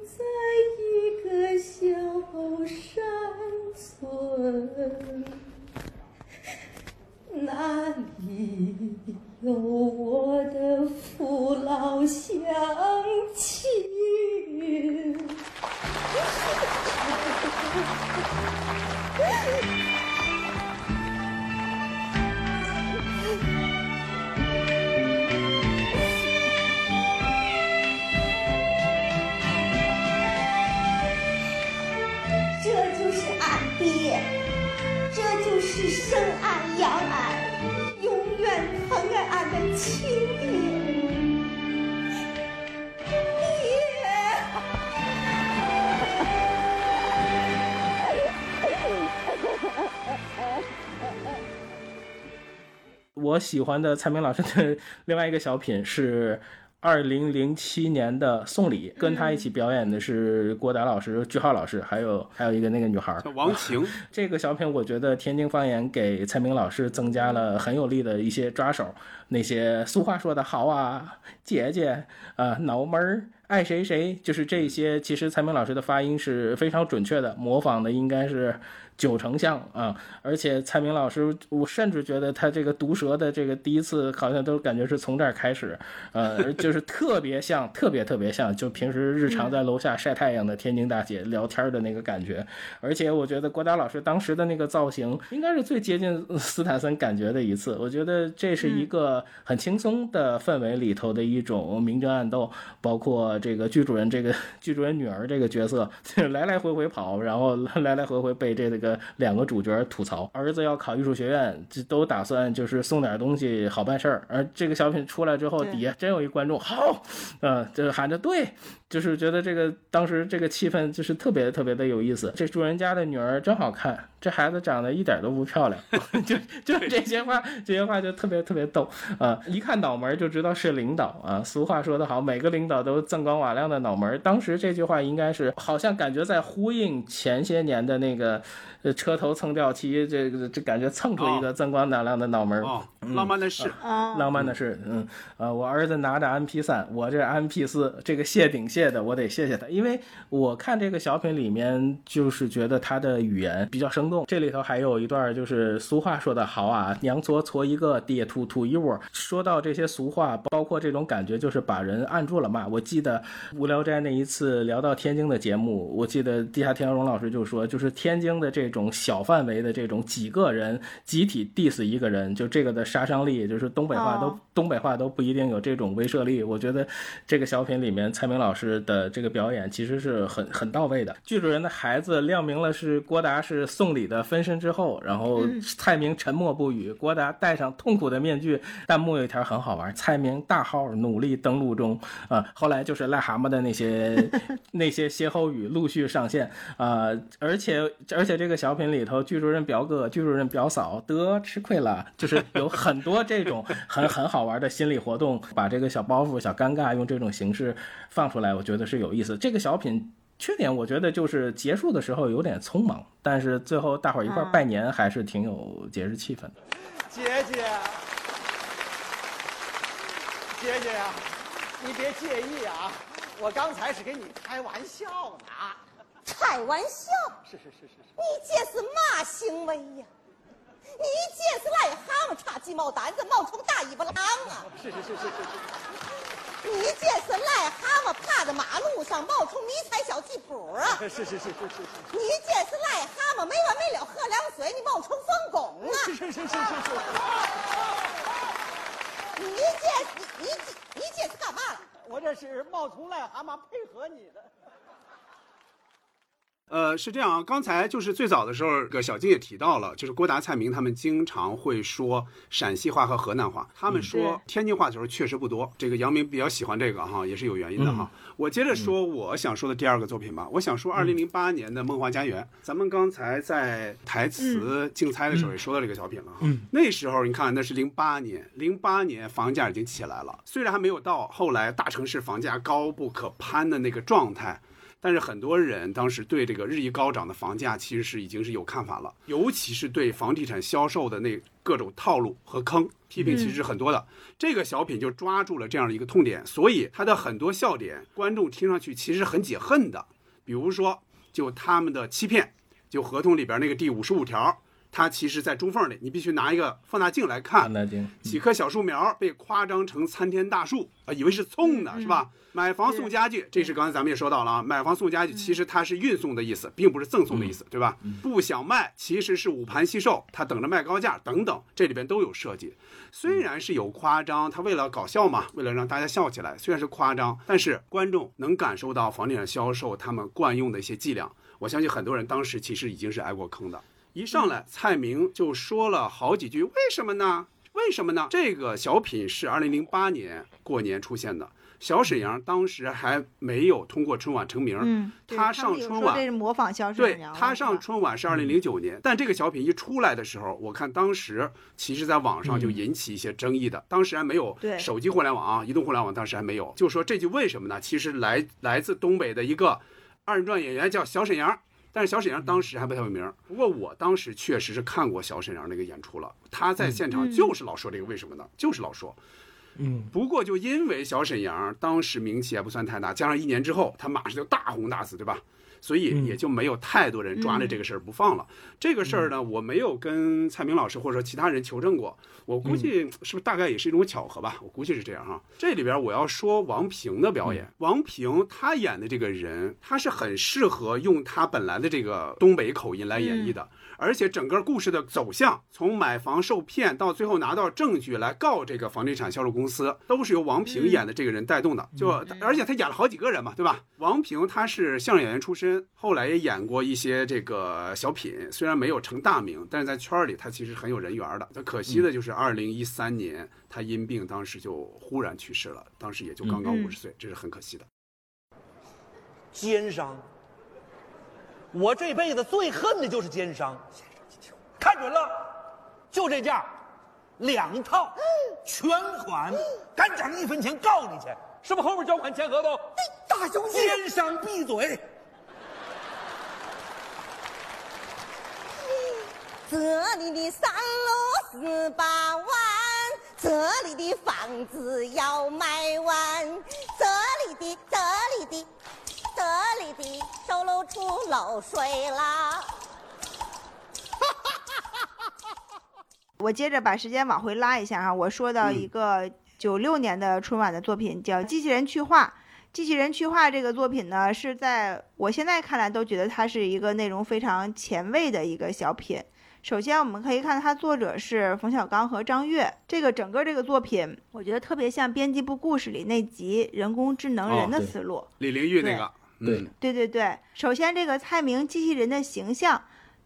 在一个小山村，那里有我的父老乡亲。这就是俺爹，这就是生俺养俺，永远疼爱俺的亲我喜欢的蔡明老师的 (laughs) 另外一个小品是二零零七年的送礼，跟他一起表演的是郭达老师、句号老师，还有还有一个那个女孩叫王晴。(laughs) 这个小品我觉得天津方言给蔡明老师增加了很有力的一些抓手，那些俗话说的好啊，姐姐啊，脑门儿。爱谁谁，就是这些。其实蔡明老师的发音是非常准确的，模仿的应该是。九成像啊！而且蔡明老师，我甚至觉得他这个毒舌的这个第一次，好像都感觉是从这儿开始，呃，就是特别像，(laughs) 特别特别像，就平时日常在楼下晒太阳的天津大姐聊天的那个感觉。而且我觉得郭达老师当时的那个造型，应该是最接近斯坦森感觉的一次。我觉得这是一个很轻松的氛围里头的一种明争暗斗，包括这个剧主人这个剧主人女儿这个角色，(laughs) 来来回回跑，然后来来回回被这个。两个主角吐槽，儿子要考艺术学院，这都打算就是送点东西好办事儿。而这个小品出来之后，底下真有一观众好，嗯，就喊着对。就是觉得这个当时这个气氛就是特别特别的有意思。这主人家的女儿真好看，这孩子长得一点都不漂亮，(laughs) 就就这些话，(laughs) 这些话就特别特别逗啊！一看脑门就知道是领导啊。俗话说得好，每个领导都锃光瓦亮的脑门。当时这句话应该是好像感觉在呼应前些年的那个车头蹭掉漆，这个这感觉蹭出一个锃光瓦亮的脑门。浪漫的事，啊浪漫的事，嗯啊，我儿子拿着 M P 三，我这 M P 四，这个谢顶谢。的我得谢谢他，因为我看这个小品里面，就是觉得他的语言比较生动。这里头还有一段，就是俗话说得好啊，“娘搓搓一个，爹吐吐一窝。”说到这些俗话，包括这种感觉，就是把人按住了骂。我记得《无聊斋》那一次聊到天津的节目，我记得地下天鹅绒老师就说，就是天津的这种小范围的这种几个人集体 diss 一个人，就这个的杀伤力，就是东北话都东北话都不一定有这种威慑力。我觉得这个小品里面，蔡明老师。的这个表演其实是很很到位的。剧主人的孩子亮明了是郭达是送礼的分身之后，然后蔡明沉默不语，郭达戴上痛苦的面具。弹幕有一条很好玩，蔡明大号努力登录中啊。后来就是癞蛤蟆的那些 (laughs) 那些歇后语陆续上线啊，而且而且这个小品里头，剧主任表哥、剧主任表嫂得吃亏了，就是有很多这种很很好玩的心理活动，把这个小包袱、小尴尬用这种形式放出来，我觉得。是有意思。这个小品缺点，我觉得就是结束的时候有点匆忙，但是最后大伙儿一块拜年还是挺有节日气氛的。姐姐，姐姐呀，你别介意啊，我刚才是跟你开玩笑呢。开玩笑？是是是是是。你这是嘛行为呀？你这是癞蛤蟆插鸡毛掸子，冒充大尾巴狼啊！是是是是是是你这是癞蛤蟆趴在马路上，冒充迷彩小吉普啊！是是是是是是你这是癞蛤蟆，没完没了喝凉水，你冒充疯狗啊！是是是是是是。你一见你你你这是干嘛了？我这是冒充癞蛤蟆配合你的。呃，是这样啊，刚才就是最早的时候，这个小金也提到了，就是郭达、蔡明他们经常会说陕西话和河南话，他们说天津话的时候确实不多。这个杨明比较喜欢这个哈，也是有原因的哈。我接着说我想说的第二个作品吧，我想说二零零八年的《梦华家园》，咱们刚才在台词竞猜的时候也说到这个小品了哈。那时候你看那是零八年，零八年房价已经起来了，虽然还没有到后来大城市房价高不可攀的那个状态。但是很多人当时对这个日益高涨的房价其实是已经是有看法了，尤其是对房地产销售的那各种套路和坑批评其实是很多的。这个小品就抓住了这样的一个痛点，所以它的很多笑点，观众听上去其实很解恨的。比如说，就他们的欺骗，就合同里边那个第五十五条。它其实，在中缝里，你必须拿一个放大镜来看。放大镜，几棵小树苗被夸张成参天大树啊，以为是葱呢，是吧？买房送家具，这是刚才咱们也说到了啊。买房送家具，其实它是运送的意思，并不是赠送的意思，对吧？不想卖，其实是捂盘惜售，他等着卖高价等等，这里边都有设计。虽然是有夸张，他为了搞笑嘛，为了让大家笑起来，虽然是夸张，但是观众能感受到房地产销售他们惯用的一些伎俩。我相信很多人当时其实已经是挨过坑的。一上来，蔡明就说了好几句，为什么呢？为什么呢？这个小品是二零零八年过年出现的，小沈阳当时还没有通过春晚成名，嗯，他上春晚这是模仿小沈阳，对他上春晚是二零零九年，但这个小品一出来的时候，我看当时其实在网上就引起一些争议的，当时还没有手机互联网，移动互联网当时还没有，就说这句为什么呢？其实来来自东北的一个二人转演员叫小沈阳。但是小沈阳当时还不太有名，不过我当时确实是看过小沈阳那个演出了，他在现场就是老说这个为什么呢？就是老说，嗯，不过就因为小沈阳当时名气还不算太大，加上一年之后他马上就大红大紫，对吧？所以也就没有太多人抓着这个事儿不放了。这个事儿呢，我没有跟蔡明老师或者说其他人求证过，我估计是不是大概也是一种巧合吧？我估计是这样哈。这里边我要说王平的表演，王平他演的这个人，他是很适合用他本来的这个东北口音来演绎的。而且整个故事的走向，从买房受骗到最后拿到证据来告这个房地产销售公司，都是由王平演的这个人带动的。就而且他演了好几个人嘛，对吧？王平他是相声演员出身，后来也演过一些这个小品，虽然没有成大名，但是在圈里他其实很有人缘的。他可惜的就是二零一三年他因病当时就忽然去世了，当时也就刚刚五十岁，这是很可惜的。奸商。我这辈子最恨的就是奸商，看准了，就这价，两套，全款，敢涨一分钱告你去，是不是后面交款签合同？大兄弟，奸商闭嘴！(sniffs) 这里的三楼十八万，这里的房子要卖完，这里的，这里的。这里的售楼处漏水了。(laughs) 我接着把时间往回拉一下哈，我说到一个九六年的春晚的作品，叫《机器人去化》。机器人去化这个作品呢，是在我现在看来都觉得它是一个内容非常前卫的一个小品。首先，我们可以看它作者是冯小刚和张悦。这个整个这个作品，我觉得特别像编辑部故事里那集人工智能人的思路。李玲玉那个。对对对对，首先这个蔡明机器人的形象，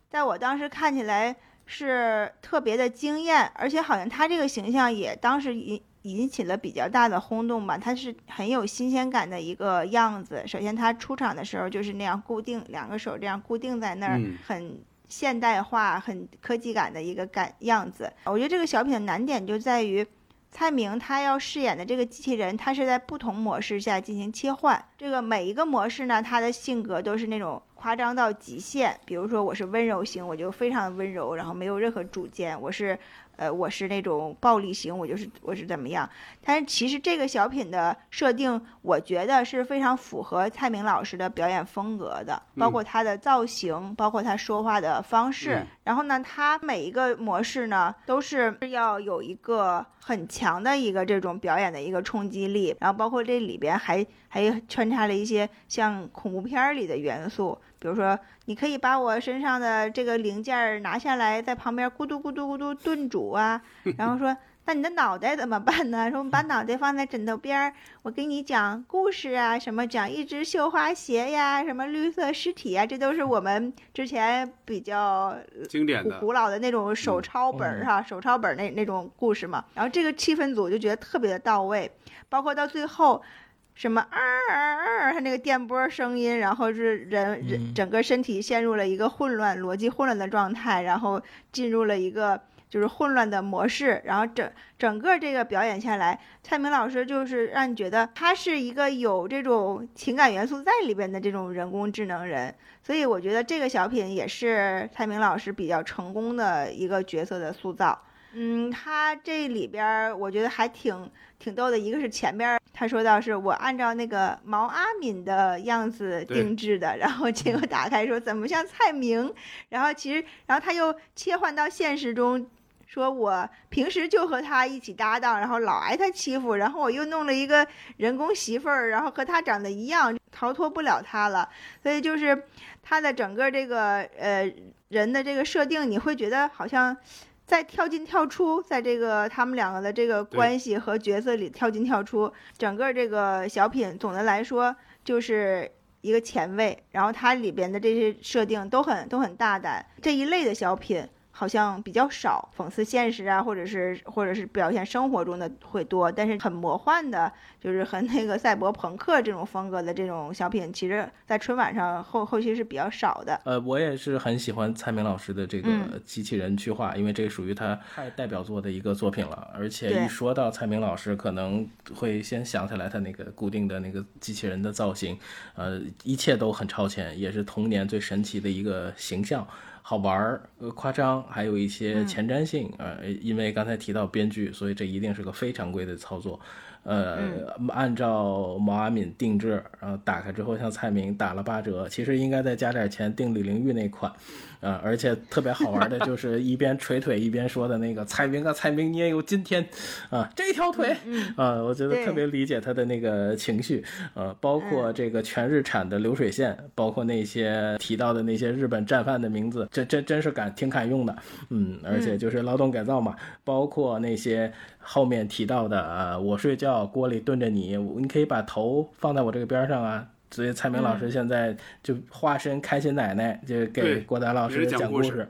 在我当时看起来是特别的惊艳，而且好像他这个形象也当时引引起了比较大的轰动吧。他是很有新鲜感的一个样子。首先他出场的时候就是那样固定两个手这样固定在那儿，很现代化、很科技感的一个感样子。我觉得这个小品的难点就在于。蔡明他要饰演的这个机器人，他是在不同模式下进行切换。这个每一个模式呢，他的性格都是那种夸张到极限。比如说，我是温柔型，我就非常温柔，然后没有任何主见。我是呃，我是那种暴力型，我就是我是怎么样。但是其实这个小品的设定，我觉得是非常符合蔡明老师的表演风格的，包括他的造型，包括他说话的方式。嗯然后呢，他每一个模式呢，都是要有一个很强的一个这种表演的一个冲击力，然后包括这里边还还穿插了一些像恐怖片儿里的元素，比如说，你可以把我身上的这个零件儿拿下来，在旁边咕嘟咕嘟咕嘟炖煮啊，(laughs) 然后说。那你的脑袋怎么办呢？说我们把脑袋放在枕头边儿，我给你讲故事啊，什么讲一只绣花鞋呀，什么绿色尸体呀，这都是我们之前比较古经典的古老的那种手抄本儿哈，手抄本儿那那种故事嘛。然后这个气氛组就觉得特别的到位，包括到最后。什么啊啊啊！他那个电波声音，然后是人人整个身体陷入了一个混乱、逻辑混乱的状态，然后进入了一个就是混乱的模式，然后整整个这个表演下来，蔡明老师就是让你觉得他是一个有这种情感元素在里边的这种人工智能人，所以我觉得这个小品也是蔡明老师比较成功的一个角色的塑造。嗯，他这里边儿我觉得还挺挺逗的，一个是前边儿他说到是我按照那个毛阿敏的样子定制的，然后结果打开说怎么像蔡明，然后其实然后他又切换到现实中。说我平时就和他一起搭档，然后老挨他欺负，然后我又弄了一个人工媳妇儿，然后和他长得一样，逃脱不了他了。所以就是他的整个这个呃人的这个设定，你会觉得好像在跳进跳出，在这个他们两个的这个关系和角色里跳进跳出。整个这个小品总的来说就是一个前卫，然后它里边的这些设定都很都很大胆。这一类的小品。好像比较少，讽刺现实啊，或者是或者是表现生活中的会多，但是很魔幻的，就是很那个赛博朋克这种风格的这种小品，其实在春晚上后后期是比较少的。呃，我也是很喜欢蔡明老师的这个嗯机器人去化，因为这属于他太代表作的一个作品了。而且一说到蔡明老师，可能会先想起来他那个固定的那个机器人的造型，呃，一切都很超前，也是童年最神奇的一个形象。好玩儿、呃夸张，还有一些前瞻性，呃，因为刚才提到编剧，所以这一定是个非常规的操作。呃，按照毛阿敏定制，然后打开之后像蔡明打了八折，其实应该再加点钱订李玲玉那款，呃，而且特别好玩的就 (laughs) 是一边捶腿一边说的那个蔡明啊，蔡明你也有今天，啊，这条腿，啊，我觉得特别理解他的那个情绪，呃，包括这个全日产的流水线，包括那些提到的那些日本战犯的名字，这真真是敢挺敢用的，嗯，而且就是劳动改造嘛，包括那些后面提到的，啊，我睡觉锅里炖着你，你可以把头放在我这个边上啊。所以蔡明老师现在就化身开心奶奶，就给郭达老师讲故事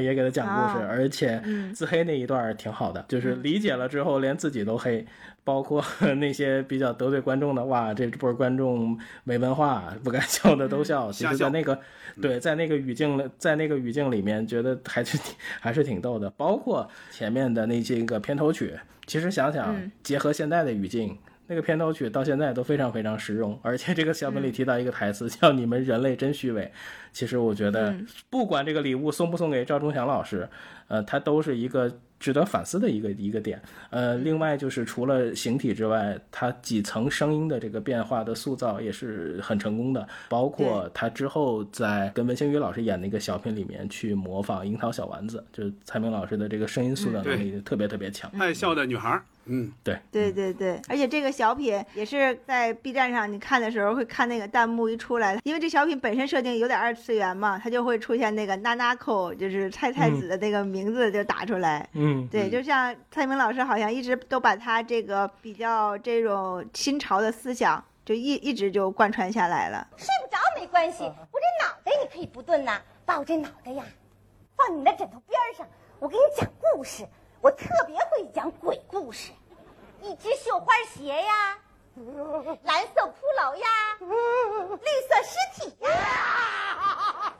也给他讲故事，啊而且嗯自黑那一段儿挺好的，就是理解了之后连自己都黑，包括 (laughs) 那些比较得罪观众的，哇，这波观众没文化，不该笑的都笑。其实，在那个对，在那个语境里，在那个语境里面，觉得还是挺还是挺逗的。包括前面的那些个片头曲，其实想想嗯结合现在的语境。那个片头曲到现在都非常非常实用，而且这个小品里提到一个台词叫“你们人类真虚伪”。其实我觉得嗯，不管这个礼物送不送给赵忠祥老师，呃，它都是一个值得反思的一个一个点。呃，另外就是除了形体之外，他几层声音的这个变化的塑造也是很成功的，包括他之后在跟文星宇老师演那个小品里面去模仿樱桃小丸子，就是蔡明老师的这个声音塑造能力特别特别强。爱笑的女孩儿，嗯，对，对对对，而且这个小品也是在 B 站上，你看的时候会看那个弹幕一出来，因为这小品本身设定有点二次元嘛，它就会出现那个娜娜口，就是菜菜子的那个名字就打出来。嗯，对，就像蔡明老师好像一直都把他这个比较这种新潮的思想，就一一直就贯穿下来了。睡不着没关系，我这脑袋你可以不炖呐，把我这脑袋呀放你的枕头边上，我给你讲故事。我特别会讲鬼故事，一只绣花鞋呀，蓝色骷髅呀，(laughs) 绿色尸体呀。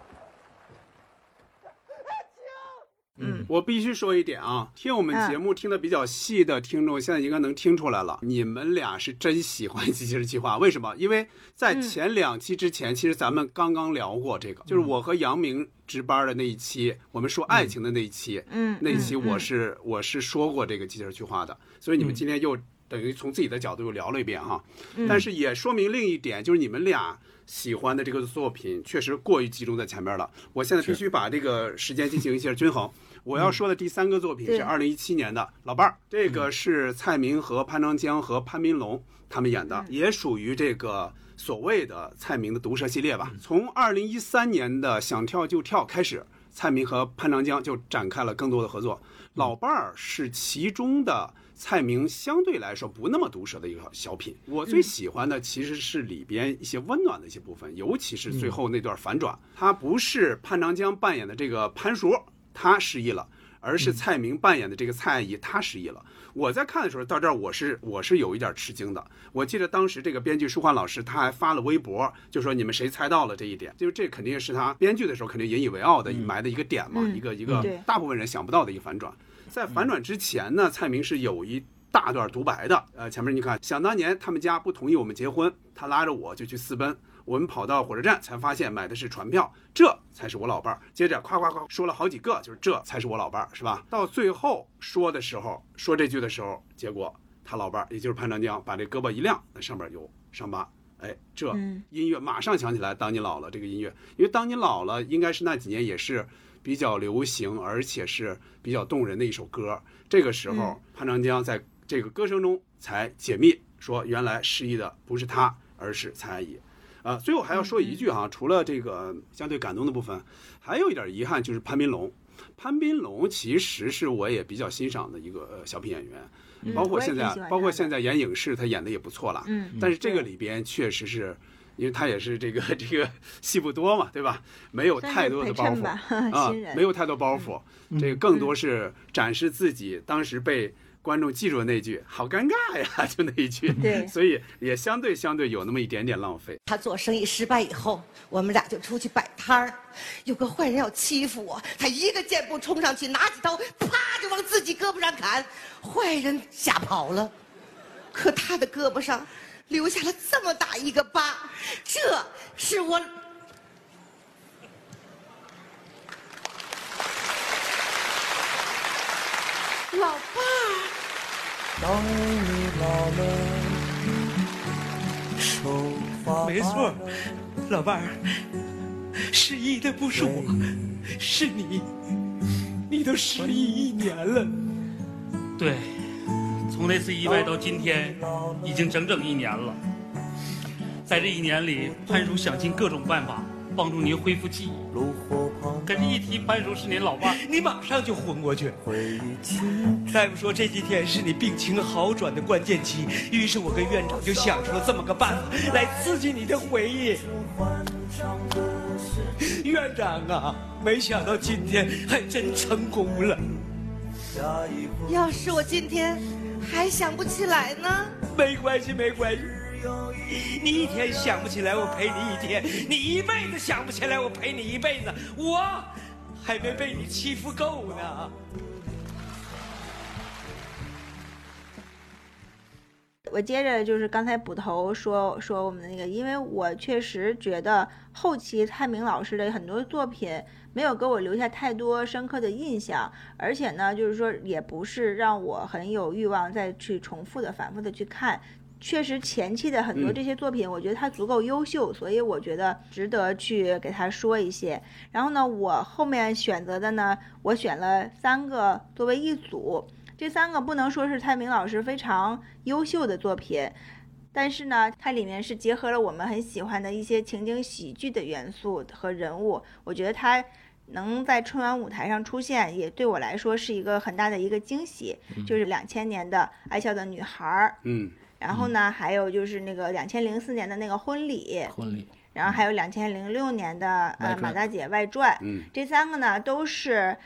嗯，我必须说一点啊，听我们节目听的比较细的听众，现在应该能听出来了，你们俩是真喜欢机器人计划。为什么？因为在前两期之前，其实咱们刚刚聊过这个，就是我和杨明值班的那一期，我们说爱情的那一期，嗯那一期嗯我是我是说过这个机器人计划的，所以你们今天又等于从自己的角度又聊了一遍哈。嗯但是也说明另一点，就是你们俩喜欢的这个作品确实过于集中在前面了。我现在必须把这个时间进行一下均衡。我要说的第三个作品是二零一七年的《老伴儿》，这个是蔡明和潘长江和潘斌龙他们演的，也属于这个所谓的蔡明的毒舌系列吧。从二零一三年的《想跳就跳》开始，蔡明和潘长江就展开了更多的合作。老伴儿是其中的蔡明相对来说不那么毒舌的一个小品。我最喜欢的其实是里边一些温暖的一些部分，尤其是最后那段反转。他不是潘长江扮演的这个潘叔，他失忆了。而是蔡明扮演的这个蔡阿姨，她失忆了。我在看的时候，到这儿我是我是有一点吃惊的。我记得当时这个编剧舒焕老师他还发了微博，就说你们谁猜到了这一点？就是这肯定是他编剧的时候肯定引以为傲的埋的一个点嘛，嗯一个一个大部分人想不到的一个反转。在反转之前呢，蔡明是有一大段独白的。呃，前面你看，想当年他们家不同意我们结婚，他拉着我就去私奔。我们跑到火车站才发现买的是船票，这才是我老伴儿。接着夸夸夸说了好几个，就是这才是我老伴儿，是吧？到最后说的时候，说这句的时候，结果他老伴儿也就是潘长江把这胳膊一亮，那上面有伤疤。哎，这嗯音乐马上想起来《当你老了》这个音乐，因为《当你老了》应该是那几年也是比较流行，而且是比较动人的一首歌。这个时候，潘长江在这个歌声中才解密说，原来失忆的不是他，而是蔡阿姨。啊，最后还要说一句哈，除了这个相对感动的部分，还有一点遗憾就是潘斌龙。潘斌龙其实是我也比较欣赏的一个呃小品演员，包括现在包括现在演影视，他演的也不错了。嗯但是这个里边确实是，因为他也是这个 (laughs) 这个戏不多嘛，对吧？没有太多的包袱啊 (laughs) 没有太多包袱，这个更多是展示自己当时被观众记住那句“好尴尬呀”，(laughs) 就那一句。(laughs) 对所以也相对相对有那么一点点浪费。他做生意失败以后，我们俩就出去摆摊儿。有个坏人要欺负我，他一个箭步冲上去，拿起刀，啪就往自己胳膊上砍。坏人吓跑了，可他的胳膊上留下了这么大一个疤，这是我。老伴儿。当你老了，手发没错，老伴儿，失忆的不是我，是你。你都失忆一年了。对，从那次意外到今天，已经整整一年了。在这一年里，潘叔想尽各种办法帮助您恢复记忆。炉火旁可是，一提潘叔是您老爸，(laughs) 你马上就昏过去。回大夫 (laughs) 说这几天是你病情好转的关键期，于是我跟院长就想出了这么个办法来刺激你的回忆。院长啊，没想到今天还真成功了。要是我今天还想不起来呢？没关系，没关系。你一天想不起来，我陪你一天；你一辈子想不起来，我陪你一辈子。我还没被你欺负够呢。我接着就是刚才捕头说说我们那个，因为我确实觉得后期蔡明老师的很多作品没有给我留下太多深刻的印象，而且呢，就是说也不是让我很有欲望再去重复的、反复的去看。确实前期的很多嗯这些作品，我觉得他足够优秀，所以我觉得值得去给他说一些。然后呢，我后面选择的呢，我选了三个作为一组。这三个不能说是蔡明老师非常优秀的作品，但是呢，它里面是结合了我们很喜欢的一些情景喜剧的元素和人物。我觉得它能在春晚舞台上出现，也对我来说是一个很大的一个惊喜。就是两千年的《爱笑的女孩》，嗯，然后呢，还有就是那个两千零四年的那个婚礼，婚礼，然后还有两千零六年的呃马大姐外传，嗯，这三个呢都是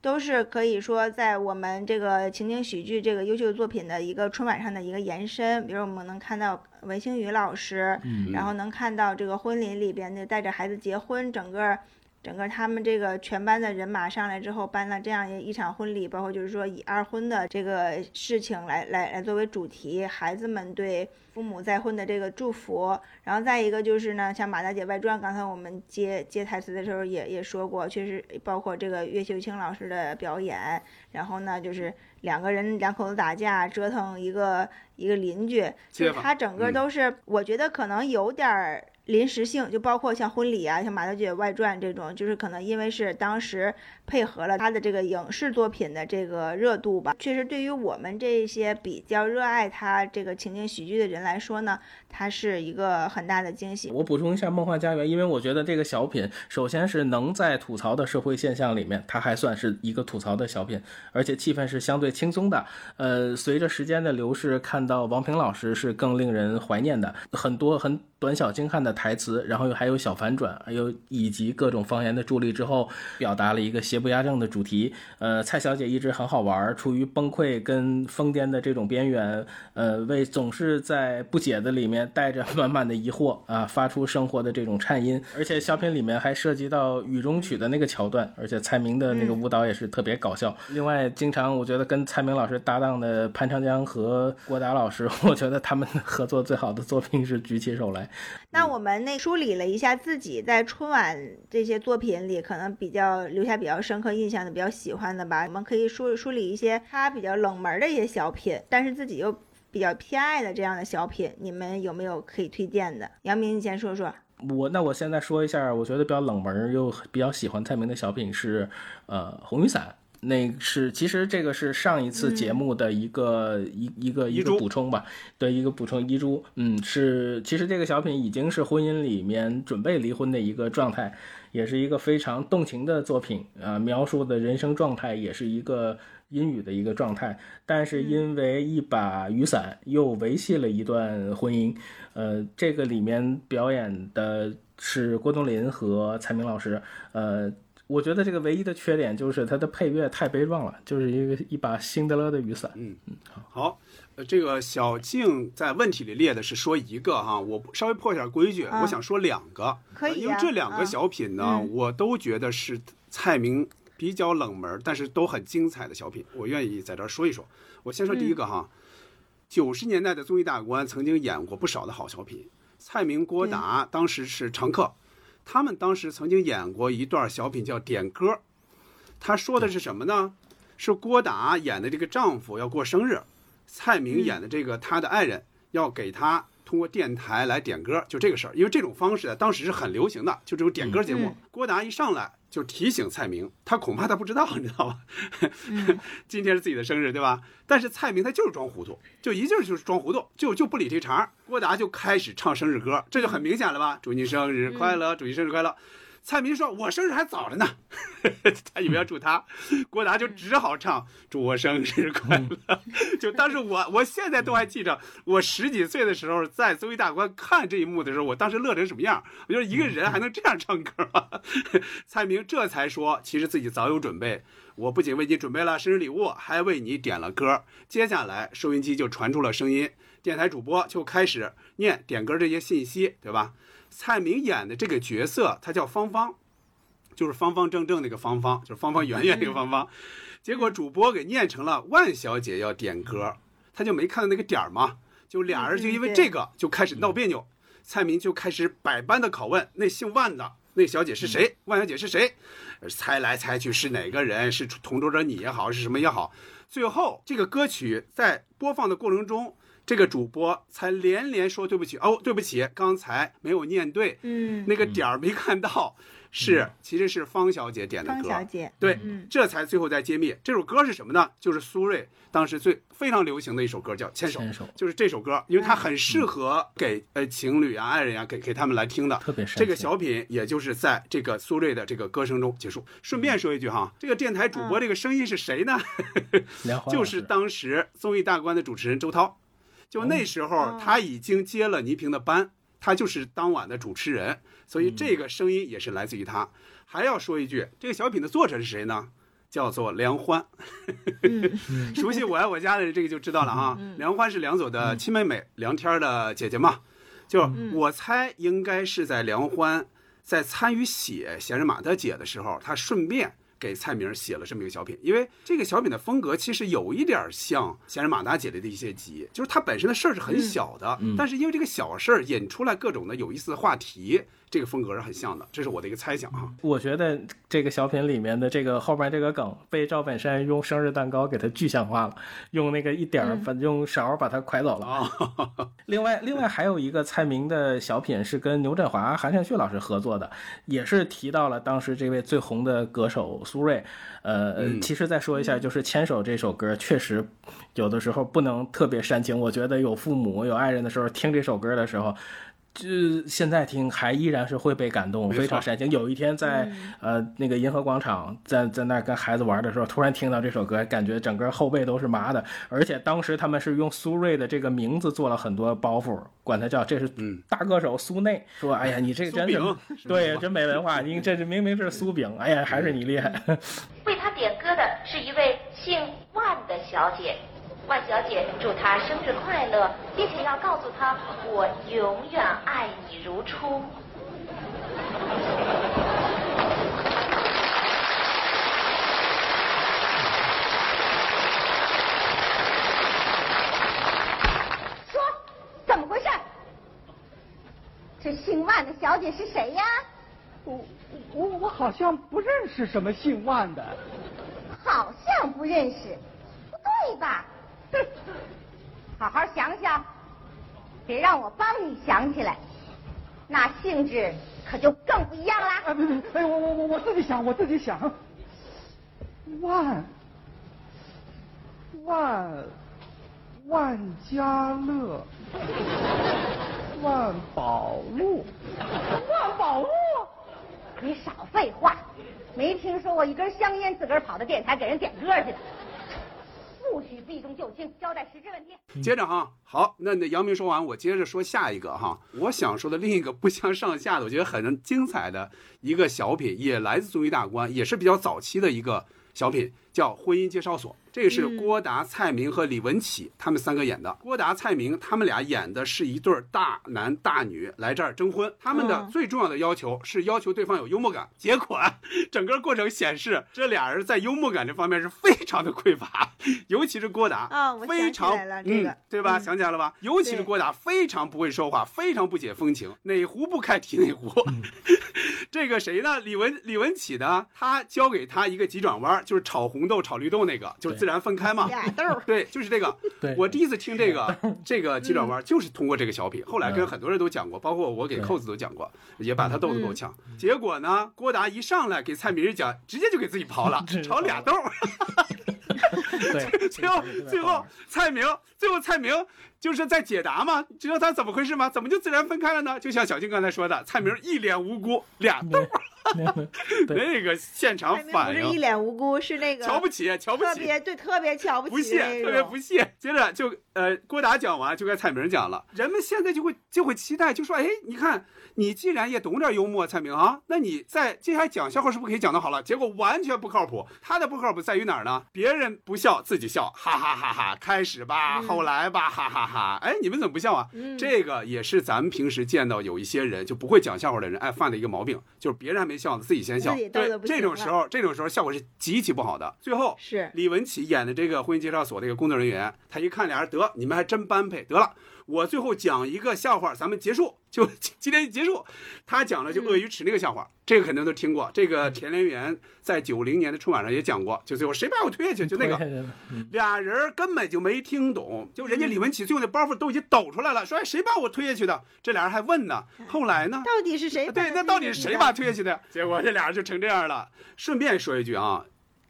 都是可以说在我们这个情景喜剧这个优秀作品的一个春晚上的一个延伸。比如我们能看到文星宇老师，嗯。然后能看到这个婚礼里边的带着孩子结婚，整个整个他们这个全班的人马上来之后，办了这样一场婚礼，包括就是说以二婚的这个事情来来来作为主题，孩子们对父母再婚的这个祝福，然后再一个就是呢，像《马大姐外传》，刚才我们接接台词的时候也也说过，确实包括这个岳秀清老师的表演，然后呢就是两个人两口子打架折腾一个一个邻居，就是他整个都是，我觉得可能有点儿。临时性就包括像婚礼啊，像《马大姐外传》这种，就是可能因为是当时配合了他的这个影视作品的这个热度吧。确实，对于我们这些比较热爱他这个情景喜剧的人来说呢，它是一个很大的惊喜。我补充一下《梦幻家园》，因为我觉得这个小品首先是能在吐槽的社会现象里面，它还算是一个吐槽的小品，而且气氛是相对轻松的。呃，随着时间的流逝，看到王平老师是更令人怀念的，很多很。短小精悍的台词，然后又还有小反转，还有以及各种方言的助力之后，表达了一个邪不压正的主题。呃，蔡小姐一直很好玩，处于崩溃跟疯癫的这种边缘，呃，为总是在不解的里面带着满满的疑惑啊，发出生活的这种颤音。而且小品里面还涉及到雨中曲的那个桥段，而且蔡明的那个舞蹈也是特别搞笑。另外，经常我觉得跟蔡明老师搭档的潘长江和郭达老师，我觉得他们合作最好的作品是《举起手来》。那我们那梳理了一下自己在春晚这些作品里可能比较留下比较深刻印象的、比较喜欢的吧。我们可以梳梳理一些他比较冷门的一些小品，但是自己又比较偏爱的这样的小品，你们有没有可以推荐的？杨明，你先说说。我那我现在说一下，我觉得比较冷门又比较喜欢蔡明的小品是，呃，红雨伞。那是其实这个是上一次节目的一个一一个一个补充吧，对一个补充遗珠，嗯，是其实这个小品已经是婚姻里面准备离婚的一个状态，也是一个非常动情的作品。啊，描述的人生状态也是一个阴雨的一个状态，但是因为一把雨伞又维系了一段婚姻，呃，这个里面表演的是郭冬临和蔡明老师，呃。我觉得这个唯一的缺点就是它的配乐太悲壮了，就是一个一把辛德勒的雨伞。嗯嗯，好，呃，这个小静在问题里列的是说一个哈，我稍微破一下规矩，我想说两个，可以，因为这两个小品呢，我都觉得是蔡明比较冷门，但是都很精彩的小品，我愿意在这儿说一说。我先说第一个哈，九十年代的综艺大观曾经演过不少的好小品，蔡明、郭达当时是常客。他们当时曾经演过一段小品，叫《点歌》。他说的是什么呢？是郭达演的这个丈夫要过生日，蔡明演的这个他的爱人要给他通过电台来点歌，就这个事儿。因为这种方式当时是很流行的，就这种点歌节目。郭达一上来。就提醒蔡明，他恐怕他不知道，你知道吧？(laughs) 今天是自己的生日，对吧？但是蔡明他就是装糊涂，就一劲儿就是装糊涂，就就不理这茬。郭达就开始唱生日歌，这就很明显了吧？祝你生日快乐，祝你生日快乐。蔡明说：“我生日还早着呢。(laughs) ”他以为要祝他，(laughs) 郭达就只好唱“祝我生日快乐”。(laughs) 就当时我，我现在都还记着，我十几岁的时候在综艺大观看这一幕的时候，我当时乐成什么样？我觉得一个人还能这样唱歌吗？蔡明这才说，其实自己早有准备，我不仅为你准备了生日礼物，还为你点了歌。接下来收音机就传出了声音，电台主播就开始念点歌这些信息，对吧？蔡明演的这个角色，他叫芳芳，就是方方正正那个芳芳，就是方方圆圆那个芳芳。结果主播给念成了万小姐要点歌，他就没看到那个点儿嘛，就俩人就因为这个就开始闹别扭。蔡明就开始百般的拷问那姓万的那小姐是谁，万小姐是谁，猜来猜去是哪个人，是同桌的你也好，是什么也好。最后这个歌曲在播放的过程中。这个主播才连连说对不起哦，对不起，刚才没有念对，嗯，那个点儿没看到，是其实是方小姐点的歌，方小姐，对，这才最后再揭秘这首歌是什么呢？就是苏芮当时最非常流行的一首歌叫《牵手》，就是这首歌，因为它很适合给呃情侣啊、爱人啊给给他们来听的，特别这个小品也就是在这个苏芮的这个歌声中结束。顺便说一句哈，这个电台主播这个声音是谁呢？(laughs) 就是当时综艺大观的主持人周涛。就那时候，他已经接了倪萍的班，他就是当晚的主持人，所以这个声音也是来自于他。还要说一句，这个小品的作者是谁呢？叫做梁欢。(laughs) 熟悉我爱我家的人，这个就知道了哈。梁欢是梁左的亲妹妹，梁天的姐姐嘛。就我猜，应该是在梁欢在参与写《闲人马大姐》的时候，他顺便给蔡明写了这么一个小品。因为这个小品的风格其实有一点像《闲人马大姐》里的一些集，就是它本身的事儿是很小的，嗯但是因为这个小事儿引出来各种的有意思的话题，这个风格是很像的。这是我的一个猜想哈。我觉得这个小品里面的这个后边这个梗被赵本山用生日蛋糕给它具象化了，用那个一点儿把用勺把它蒯走了啊。另外，另外还有一个蔡明的小品是跟牛振华、韩善旭老师合作的，也是提到了当时这位最红的歌手苏芮。呃，嗯其实再说一下，就是《牵手》这首歌，确实有的时候不能特别煽情。我觉得有父母、有爱人的时候，听这首歌的时候。就现在听还依然是会被感动，非常煽情。有一天在、呃那个银河广场，在在那儿跟孩子玩的时候，突然听到这首歌，感觉整个后背都是麻的。而且当时他们是用苏芮的这个名字做了很多包袱，管他叫这是大歌手苏内，说哎呀你这个真嗯苏是对真没文化，你这是明明是苏饼，哎呀还是你厉害。(laughs) 为他点歌的是一位姓万的小姐。万小姐祝他生日快乐，并且要告诉他我永远爱你如初。说，怎么回事？这姓万的小姐是谁呀？我我我好像不认识什么姓万的。好像不认识，不对吧？哼，(laughs) 好好想想，别让我帮你想起来，那性质可就更不一样啦。哎，别别，哎，我我我我自己想，我自己想。万万万家乐，万宝路，万宝路。你少废话，没听说过一根香烟自个儿跑到电台给人点歌去的。不许避重就轻，交代实质问题。接着哈，好，那那杨明说完，我接着说下一个哈。我想说的另一个不相上下的，我觉得很精彩的一个小品，也来自综艺大观，也是比较早期的一个小品，叫《婚姻介绍所》。这个是郭达、蔡明和李文启他们三个演的。郭达、蔡明他们俩演的是一对大男大女来这儿征婚，他们的嗯最重要的要求是要求对方有幽默感。结果啊 (laughs) 整个过程显示，这俩人在幽默感这方面是非常的匮乏，尤其是郭达，哦我想起非常嗯，对吧？嗯想起来了吧？尤其是郭达非常不会说话，非常不解风情，哪壶不开提哪壶。(laughs) 这个谁呢？李文李文启呢？他教给他一个急转弯，就是炒红豆、炒绿豆那个，就是自然分开嘛。俩 (laughs) 豆儿对，就是这个。对我第一次听这个这个急转弯，就是通过这个小品。后来跟很多人都讲过，包括我给扣子都讲过，也把他逗得够呛。结果呢，郭达一上来给蔡明一讲，直接就给自己刨了，(laughs) 炒俩豆儿。(laughs) 对，最后最后蔡明，最后蔡明就是在解答嘛，知道他怎么回事吗？怎么就自然分开了呢？就像小静刚才说的，蔡明一脸无辜，俩豆儿 (laughs) (laughs) 那个现场反不是一。脸无辜，是那个瞧不起，瞧不特起，别对，特别瞧不不起不屑，特别不屑。接着就呃，郭达讲完，就该蔡明讲了。人们现在就会就会期待，就说，哎，你看你既然也懂点幽默，蔡明啊，那你在接下来讲笑话是不是可以讲的好了？结果完全不靠谱。他的不靠谱在于哪儿呢？别人不笑，自己笑，哈哈哈哈。开始吧，后来吧，哈哈哈。哎，你们怎么不笑啊？这个也是咱们平时见到有一些人就不会讲笑话的人爱犯的一个毛病，就是别人还没笑呢，自己先笑。对这种时候，这种时候效果是极其不好的。最后是李文启演的这个婚姻介绍所这个工作人员，他一看俩人得，你们还真般配，得了，我最后讲一个笑话，咱们结束，(laughs) 就今天结束。他讲的就鳄鱼池那个笑话，这个肯定都听过。这个田连元在九零年的春晚上也讲过，就最后谁把我推下去，就那个。俩人根本就没听懂，就人家李文启最后那包袱都已经抖出来了，说哎谁把我推下去的？这俩人还问呢。后来呢？到底是谁对，那到底是谁把他推下去的推下去的？结果这俩人就成这样了。顺便说一句啊，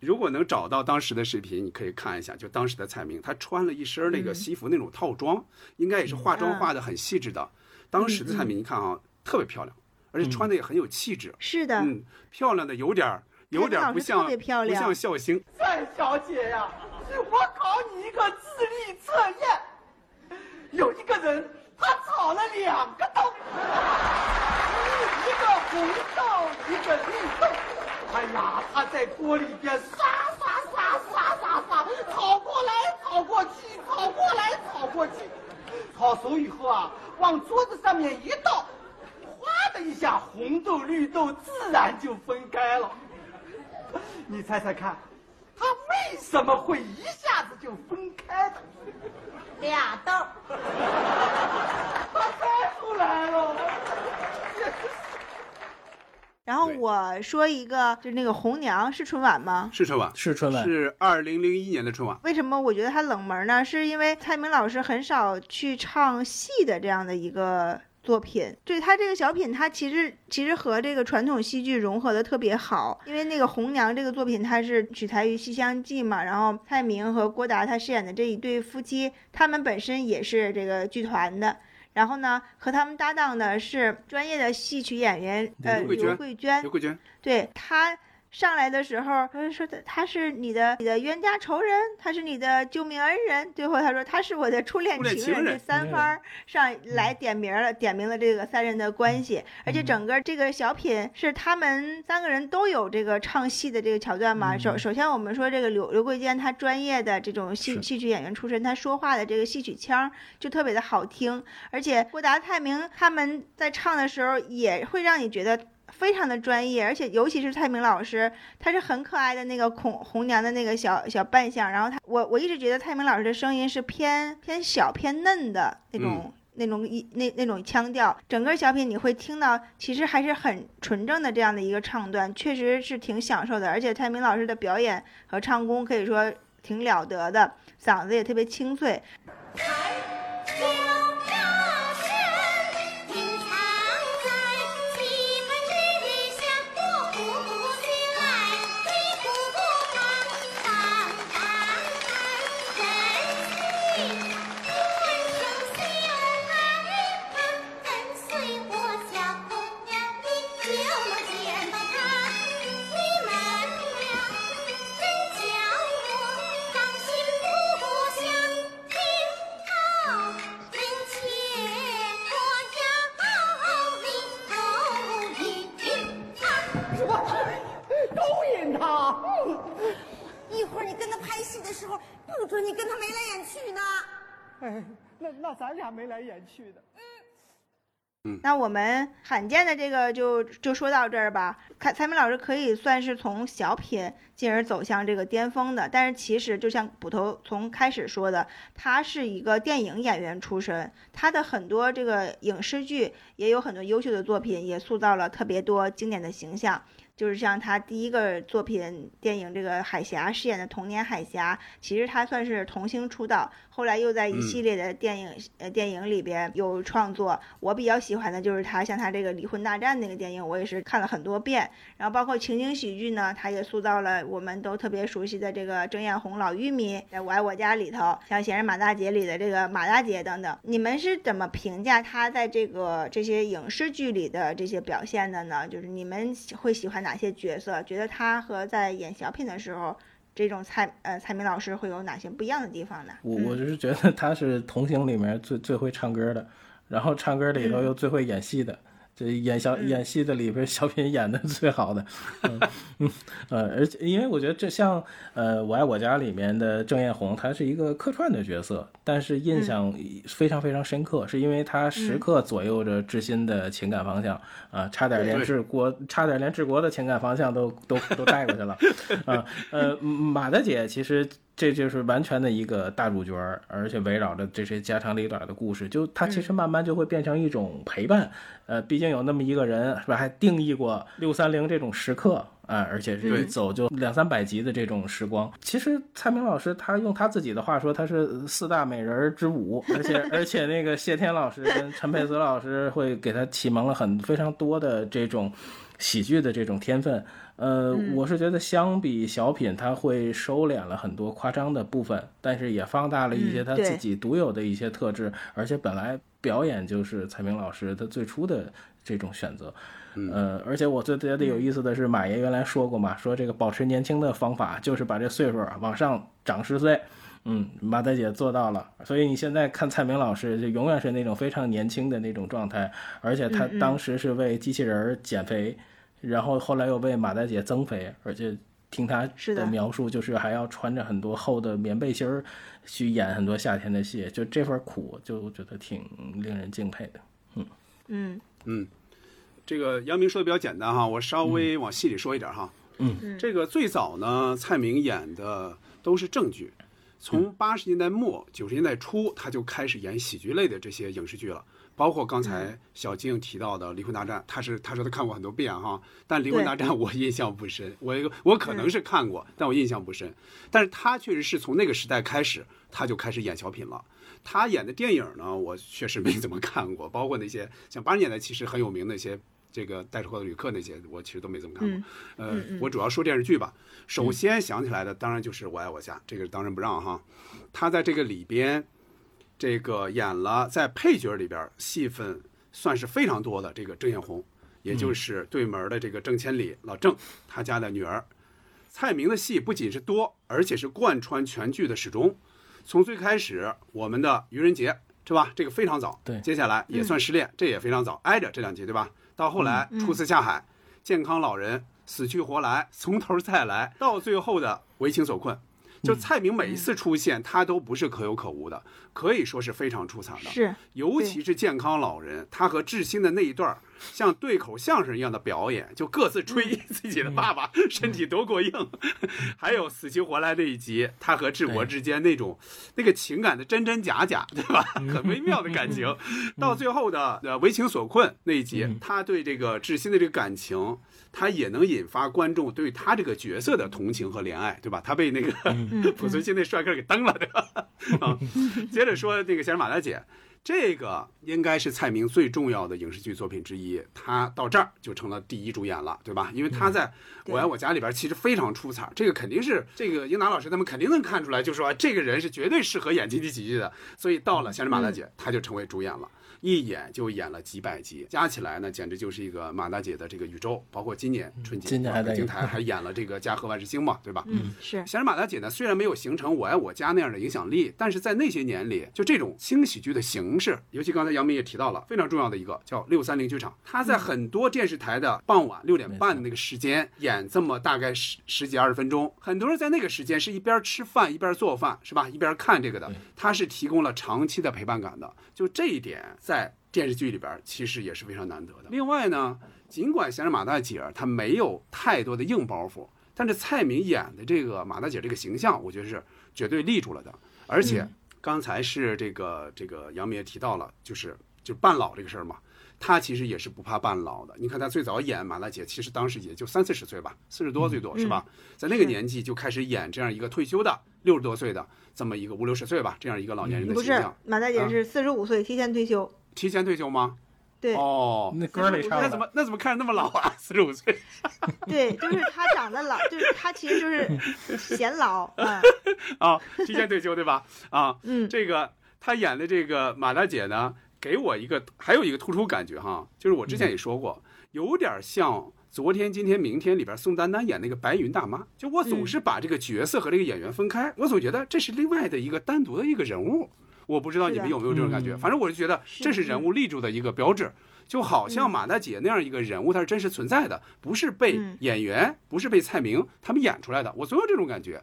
如果能找到当时的视频，你可以看一下，就当时的蔡明，他穿了一身那个西服那种套装，应该也是化妆化的很细致的。当时的蔡明，你看啊，特别漂亮，而且穿的也很有气质。是的，嗯，漂亮的有点儿有点不像不像笑星。范小姐呀、我考你一个智力测验。有一个人，他炒了两个豆，一个红豆，一个绿豆。哎呀，他在锅里边刷刷刷刷刷刷，炒过来炒过去，炒过来炒过去。炒熟以后啊，往桌子上面一倒，哗的一下，红豆绿豆自然就分开了。你猜猜看，他为什么会一下子就分开的？俩豆儿，他猜出来了。然后我说一个，就是那个红娘是春晚吗？是春晚，是春晚，是二零零一年的春晚。为什么我觉得它冷门呢？是因为蔡明老师很少去唱戏的这样的一个作品。对他这个小品，他其实其实和这个传统戏剧融合的特别好。因为那个红娘这个作品，它是取材于《西厢记》嘛，然后蔡明和郭达他饰演的这一对夫妻，他们本身也是这个剧团的。然后呢，和他们搭档的是专业的戏曲演员，呃，刘刘慧娟。刘桂娟，对他上来的时候，他说他他是你的你的冤家仇人，他是你的救命恩人。最后他说他是我的初恋情人。这三番儿上来点名了，点明了这个三人的关系。而且整个这个小品是他们三个人都有这个唱戏的这个桥段嘛。首首先我们说这个刘刘桂娟，她专业的这种戏戏曲演员出身，她说话的这个戏曲腔儿就特别的好听。而且郭达、蔡明他们在唱的时候，也会让你觉得非常的专业，而且尤其是蔡明老师，他是很可爱的那个孔红娘的那个小小扮相。然后他，我我一直觉得蔡明老师的声音是偏偏小偏嫩的那种。那种一那那种腔调，整个小品你会听到，其实还是很纯正的这样的一个唱段，确实是挺享受的。而且蔡明老师的表演和唱功可以说挺了得的，嗓子也特别清脆。那那咱俩眉来眼去的。嗯那我们罕见的这个就就说到这儿吧。蔡蔡明老师可以算是从小品进而走向这个巅峰的，但是其实就像捕头从开始说的，他是一个电影演员出身，他的很多这个影视剧也有很多优秀的作品，也塑造了特别多经典的形象。就是像他第一个作品电影这个海峡饰演的童年海峡，其实他算是童星出道，后来又在一系列的电影、呃电影里边有创作。我比较喜欢的就是他像他这个离婚大战那个电影，我也是看了很多遍。然后包括情景喜剧呢，他也塑造了我们都特别熟悉的这个郑艳红老玉米，在我爱我家里头，像闲人马大姐里的这个马大姐等等。你们是怎么评价他在这个这些影视剧里的这些表现的呢？就是你们会喜欢哪些角色？觉得他和在演小品的时候，这种蔡呃蔡明老师会有哪些不一样的地方呢？我我就是觉得他是同行里面最最会唱歌的，然后唱歌里头又最会演戏的。这演小演戏的里边，小品演的最好的，嗯嗯呃，而且因为我觉得这像呃《我爱我家》里面的郑艳红，她是一个客串的角色，但是印象非常非常深刻，是因为她时刻左右着志新的情感方向啊，差点连治国，差点连治国的情感方向都都都带过去了，(laughs) 啊呃马大姐其实。这就是完全的一个大主角，而且围绕着这些家长里短的故事，就他其实慢慢就会变成一种陪伴。呃，毕竟有那么一个人，是吧？还定义过六三零这种时刻啊，而且是一走就两三百集的这种时光。其实蔡明老师他用他自己的话说，他是四大美人之五，而且而且那个谢天老师跟陈佩斯老师会给他启蒙了很非常多的这种喜剧的这种天分。呃，我是觉得相比小品，他会收敛了很多夸张的部分，但是也放大了一些他自己独有的一些特质。而且本来表演就是蔡明老师他最初的这种选择。呃，而且我最觉得有意思的是，马爷原来说过嘛，说这个保持年轻的方法就是把这岁数往上涨十岁。嗯，马大姐做到了，所以你现在看蔡明老师，就永远是那种非常年轻的那种状态。而且他当时是为机器人减肥。然后后来又被马大姐增肥，而且听她的描述，就是还要穿着很多厚的棉背心儿去演很多夏天的戏，就这份苦，就觉得挺令人敬佩的。嗯嗯嗯，这个杨明说的比较简单哈，我稍微往细里说一点哈。嗯这个最早呢，蔡明演的都是正剧，从八十年代末九十年代初，他就开始演喜剧类的这些影视剧了。包括刚才小静提到的《离婚大战》，他是他说他看过很多遍哈，但《离婚大战》我印象不深，我我可能是看过，但我印象不深。但是他确实是从那个时代开始，他就开始演小品了。他演的电影呢，我确实没怎么看过，包括那些像八十年代其实很有名的一些这个带着货的旅客那些，我其实都没怎么看过。呃，我主要说电视剧吧。首先想起来的当然就是《我爱我家》，这个当仁不让哈。他在这个里边，这个演了在配角里边戏份算是非常多的这个郑艳红，也就是对门的这个郑千里老郑他家的女儿。蔡明的戏不仅是多，而且是贯穿全剧的始终。从最开始我们的愚人节是吧？这个非常早。对接下来也算失恋，这也非常早，挨着这两集对吧？到后来初次下海，健康老人，死去活来，从头再来，到最后的为情所困。就蔡明每一次出现，他都不是可有可无的，可以说是非常出彩的。是，尤其是健康老人，他和志新的那一段儿像对口相声一样的表演，就各自吹 (laughs) 自己的爸爸身体多过硬，(laughs) 还有死去活来那一集，他和治国之间那种那个情感的真真假假，对吧？(laughs) 很微妙的感情。到最后的呃为情所困那一集，他对这个志新的这个感情，他也能引发观众对他这个角色的同情和怜爱，对吧？他被那个濮存昕那帅哥给蹬了，对吧？啊，接着说那个《仙人马大姐》。这个应该是蔡明最重要的影视剧作品之一，他到这儿就成了第一主演了，对吧？因为他在《我爱我家》里边其实非常出彩，这个肯定是这个英达老师他们肯定能看出来，就说这个人是绝对适合演经济喜剧的，所以到了《仙人马大姐》，他就成为主演了。一演就演了几百集，加起来呢，简直就是一个马大姐的这个宇宙。包括今年春节，今年还在北京台还演了这个《家和万事兴》嘛，对吧？嗯，是。显然马大姐呢，虽然没有形成《我爱我家》那样的影响力，但是在那些年里，就这种轻喜剧的形式，尤其刚才杨明也提到了非常重要的一个叫六三零剧场，他在很多电视台的傍晚六点半的那个时间演这么大概十十几二十分钟，很多人在那个时间是一边吃饭一边做饭，是吧？一边看这个的，他是提供了长期的陪伴感的。就这一点，在电视剧里边其实也是非常难得的。另外呢，尽管闲人马大姐她没有太多的硬包袱，但是蔡明演的这个马大姐这个形象，我觉得是绝对立住了的。而且刚才是这个这个杨明也提到了，就是就是扮老这个事儿嘛。她其实也是不怕半老的。你看她最早演马大姐，其实当时也就三四十岁吧，四十多最多是吧？在那个年纪就开始演这样一个退休的六十多岁的这么一个五六十岁吧，这样一个老年人的不是形象。马大姐是四十五岁提前退休，提前退休吗？对哦，那歌里唱的那怎么那怎么看着那么老啊？(laughs) 四十五岁。(laughs) 对，就是他长得老，就是他其实就是显老啊。(laughs) 啊，提前退休对吧？啊，嗯，这个他演的这个马大姐呢，给我一个还有一个突出感觉哈，就是我之前也说过，有点像昨天、今天、明天里边宋丹丹演那个白云大妈，就我总是把这个角色和这个演员分开，我总觉得这是另外的一个单独的一个人物。我不知道你们有没有这种感觉，反正我是觉得这是人物立住的一个标志。就好像马大姐那样一个人物，她是真实存在的，不是被演员，不是被蔡明他们演出来的。我总有这种感觉。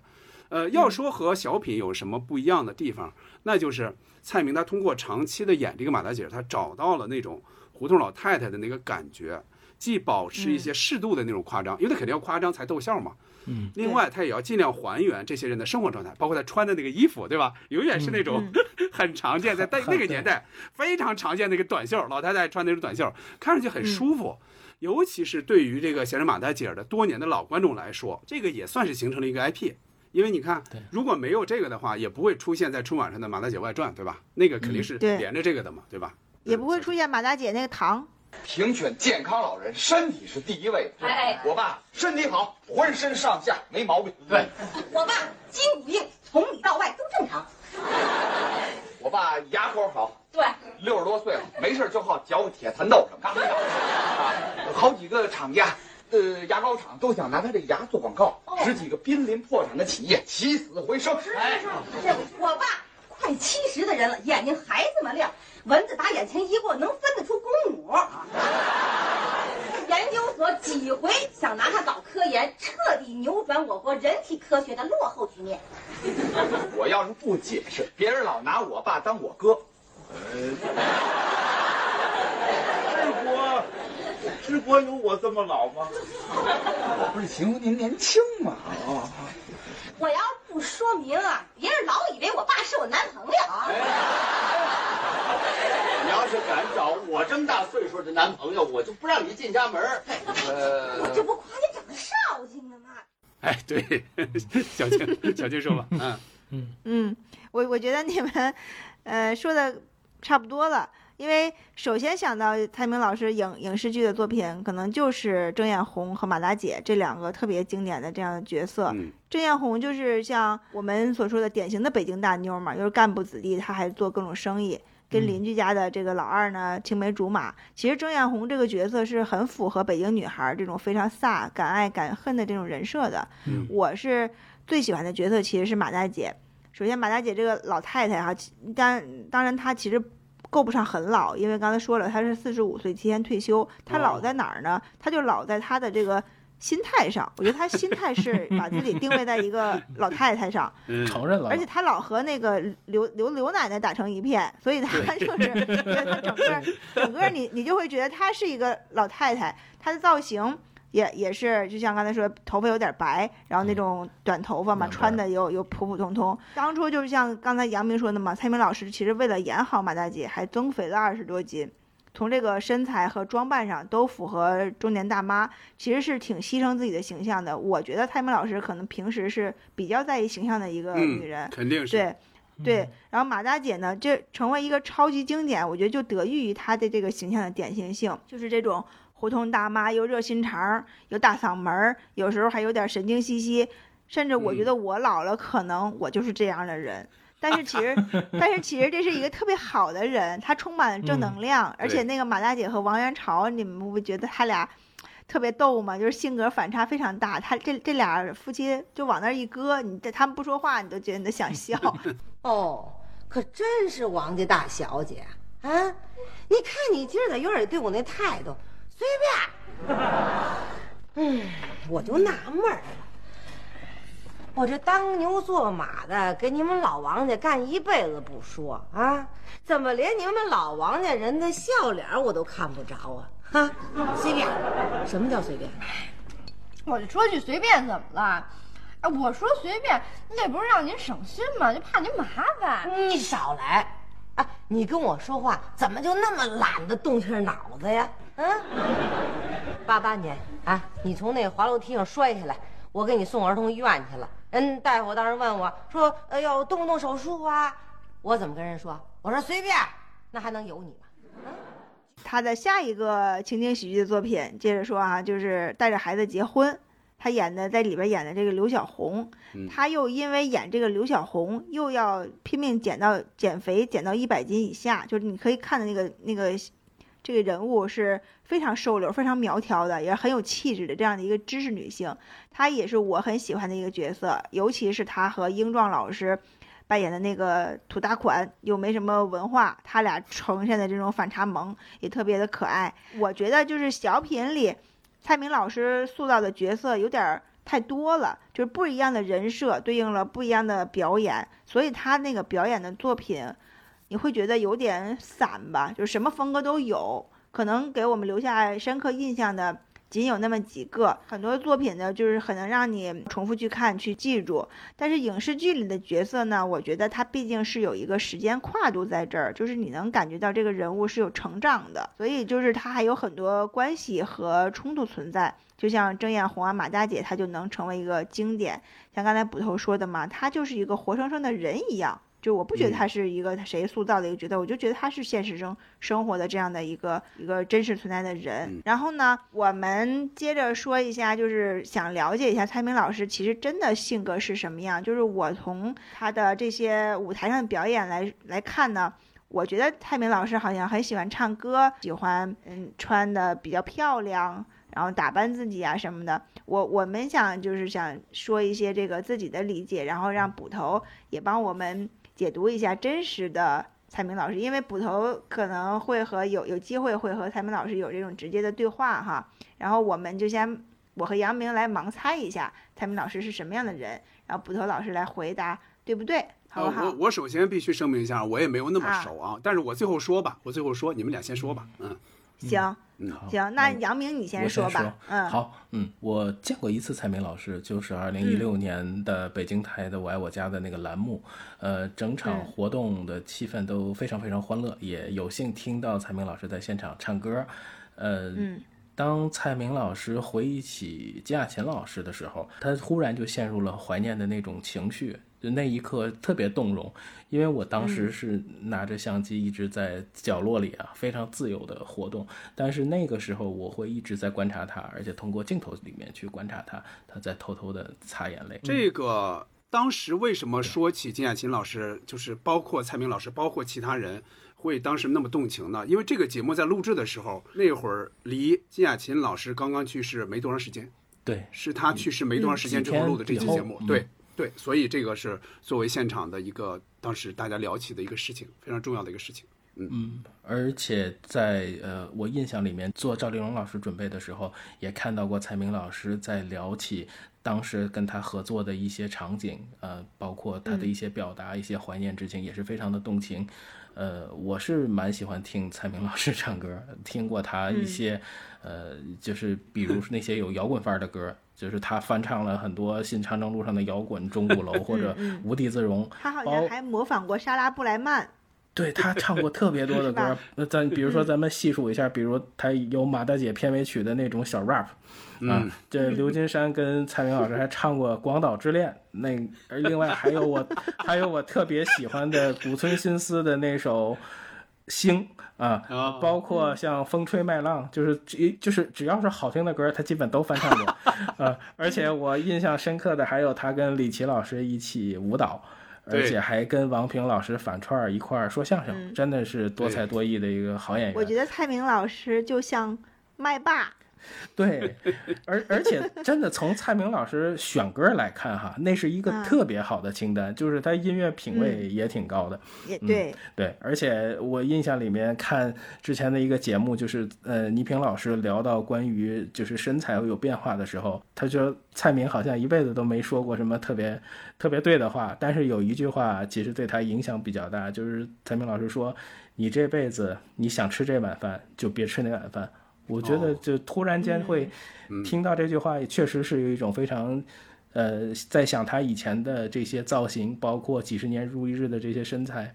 呃，要说和小品有什么不一样的地方，那就是蔡明他通过长期的演这个马大姐，他找到了那种胡同老太太的那个感觉，既保持一些适度的那种夸张，因为他肯定要夸张才逗笑嘛。嗯，另外，他也要尽量还原这些人的生活状态，包括他穿的那个衣服，对吧？永远是那种 (laughs) 很常见，在 (laughs) 在那个年代非常常见的一个短袖，老太太穿那种短袖，看上去很舒服。尤其是对于这个闲人马大姐的多年的老观众来说，这个也算是形成了一个 IP。因为你看，如果没有这个的话，也不会出现在春晚上的《马大姐外传》，对吧？那个肯定是连着这个的嘛，对吧？也不会出现马大姐那个糖。评选健康老人，身体是第一位。哎我爸身体好，浑身上下没毛病。对，我爸筋骨硬，从里到外都正常。(laughs) 我爸牙口好，对，六十多岁了，没事就好嚼个铁蚕豆什么的。啊，好几个厂家，呃，牙膏厂都想拿他这牙做广告，十几个濒临破产的企业起死回生。哎，这我爸快七十的人了，眼睛还这么亮，蚊子打眼前一过，能分得出公母。研究所几回想拿它搞科研，彻底扭转我国人体科学的落后局面。我要是不解释，别人老拿我爸当我哥。这锅是我有我这么老吗？我不是形容您年轻吗？啊，我要不说明啊，别人老以为我爸是我男朋友。你要是敢找我这么大岁数的男朋友，我就不让你进家门儿。呃，我这不夸你长得少精了吗？哎，对，小静，小静说吧，(laughs) 嗯嗯，我我觉得你们，呃，说的差不多了。因为首先想到蔡明老师影影视剧的作品，可能就是郑艳红和马大姐这两个特别经典的这样的角色。郑艳红就是像我们所说的典型的北京大妞嘛，又是干部子弟，她还做各种生意，跟邻居家的这个老二呢青梅竹马。其实郑艳红这个角色是很符合北京女孩这种非常飒、敢爱敢恨的这种人设的。我是最喜欢的角色其实是马大姐。首先，马大姐这个老太太哈，当当然她其实。够不上很老，因为刚才说了，她是四十五岁提前退休。她老在哪儿呢？她就老在她的这个心态上。我觉得她心态是 (laughs) 把自己定位在一个老太太上，(laughs) 承认了。而且她老和那个刘刘刘奶奶打成一片，所以她就是她整个 (laughs) 整个你你就会觉得她是一个老太太，她的造型。也也是，就像刚才说，头发有点白，然后那种短头发嘛，穿的又又普普通通。当初就是像刚才杨明说的嘛，蔡明老师其实为了演好马大姐，还增肥了二十多斤，从这个身材和装扮上都符合中年大妈，其实是挺牺牲自己的形象的。我觉得蔡明老师可能平时是比较在意形象的一个女人，肯定是对对。然后马大姐呢，这成为一个超级经典，我觉得就得益于她的这个形象的典型性，就是这种。胡同大妈又热心肠，又大嗓门有时候还有点神经兮兮，甚至我觉得我老了，可能我就是这样的人。但是其实，(laughs) 但是其实这是一个特别好的人，他充满了正能量。而且那个马大姐和王元朝，你们不觉得他俩特别逗吗？就是性格反差非常大。他这这俩夫妻就往那一搁，你这他们不说话，你都觉得你想 (laughs) 笑。哦，可真是王家大小姐啊！你看你今儿在院里对我那态度。随便，嗯，(laughs) 我就纳闷儿了，我这当牛做马的给你们老王家干一辈子不说啊，怎么连你们老王家人的笑脸我都看不着啊？哈，随便，什么叫随便？我就说句随便怎么了？哎，我说随便，那不是让您省心吗？就怕您麻烦。你少来！啊，你跟我说话怎么就那么懒得动下脑子呀？嗯，八八年啊，你从那滑楼梯上摔下来，我给你送儿童医院去了。人大夫当时问我说：“哎呦，动不动手术啊？”我怎么跟人说？我说随便，那还能有你吗？嗯他的下一个情景喜剧的作品，接着说啊，就是带着孩子结婚。他演的在里边演的这个刘小红，他又因为演这个刘小红，又要拼命减到减肥，减到一百斤以下。就是你可以看的那个那个。这个人物是非常瘦溜、非常苗条的，也是很有气质的这样的一个知识女性。她也是我很喜欢的一个角色，尤其是她和英壮老师扮演的那个土大款又没什么文化，他俩呈现的这种反差萌也特别的可爱。我觉得就是小品里蔡明老师塑造的角色有点太多了，就是不一样的人设对应了不一样的表演，所以他那个表演的作品。你会觉得有点散吧，就什么风格都有，可能给我们留下深刻印象的仅有那么几个。很多作品呢，就是很能让你重复去看、去记住。但是影视剧里的角色呢，我觉得它毕竟是有一个时间跨度在这儿，就是你能感觉到这个人物是有成长的，所以就是它还有很多关系和冲突存在。就像郑艳红啊、马大姐，她就能成为一个经典。像刚才捕头说的嘛，她就是一个活生生的人一样。就我不觉得他是一个谁塑造的一个角色，我就觉得他是现实中生活的这样的一个一个真实存在的人。然后呢，我们接着说一下，就是想了解一下蔡明老师其实真的性格是什么样。就是我从他的这些舞台上的表演来来看呢，我觉得蔡明老师好像很喜欢唱歌，喜欢嗯穿的比较漂亮，然后打扮自己啊什么的。我我们想就是想说一些这个自己的理解，然后让捕头也帮我们。解读一下真实的蔡明老师，因为捕头可能会和有有机会会和蔡明老师有这种直接的对话哈。然后我们就先我和杨明来盲猜一下蔡明老师是什么样的人，然后捕头老师来回答对不对？好不好？我我首先必须声明一下，我也没有那么熟啊，但是我最后说吧，我最后说，你们俩先说吧，嗯。行，嗯，行，那杨明你先说吧。嗯，好，嗯，我见过一次蔡明老师，就是二零一六年的北京台的《我爱我家》的那个栏目，呃，整场嗯。活动的气氛都非常非常欢乐，也有幸听到蔡明老师在现场唱歌，呃，嗯。当蔡明老师回忆起金雅琴老师的时候，他忽然就陷入了怀念的那种情绪，就那一刻特别动容。因为我当时嗯是拿着相机一直在角落里啊，非常自由的活动，但是那个时候我会一直在观察他，而且通过镜头里面去观察他，他在偷偷的擦眼泪。这个当时为什么说起金雅琴老师，就是包括蔡明老师，包括其他人会当时那么动情呢？因为这个节目在录制的时候，那会儿离金雅琴老师刚刚去世没多长时间，对，是他去世没多长时间之后录的这期节目，嗯对对，所以这个是作为现场的一个当时大家聊起的一个事情，非常重要的一个事情。嗯，而且在呃，我印象里面做赵丽蓉老师准备的时候，也看到过蔡明老师在聊起当时跟他合作的一些场景，呃，包括他的一些表达、一些怀念之情，也是非常的动情。呃，我是蛮喜欢听蔡明老师唱歌，听过他一些，呃，就是比如那些有摇滚范儿的歌，就是他翻唱了很多新长征路上的摇滚、钟鼓楼 (laughs) 或者无地自容，他好像还模仿过莎拉布莱曼。对他唱过特别多的 (laughs) 歌，那咱比如说咱们细数一下，比如他有马大姐片尾曲的那种小 rap，啊嗯，这刘金山跟蔡明老师还唱过《广岛之恋》，那而另外还有我 (laughs) 还有我特别喜欢的古村新司的那首《星》啊，包括像《风吹麦浪》，就是只就是只要是好听的歌，他基本都翻唱过，啊，而且我印象深刻的还有他跟李琦老师一起舞蹈。而且还跟王平老师反串一块儿说相声，嗯真的是多才多艺的一个好演员。我觉得蔡明老师就像麦霸，(laughs) 对，而而且真的从蔡明老师选歌来看哈，那是一个嗯特别好的清单，就是他音乐品味也挺高的。嗯也对，对，而且我印象里面看之前的一个节目，就是呃倪萍老师聊到关于就是身材有变化的时候，他说蔡明好像一辈子都没说过什么特别特别对的话，但是有一句话其实对他影响比较大，就是蔡明老师说：“你这辈子你想吃这碗饭，就别吃那碗饭。”我觉得就突然间会听到这句话，确实是有一种非常。呃，在想他以前的这些造型，包括几十年如一日的这些身材，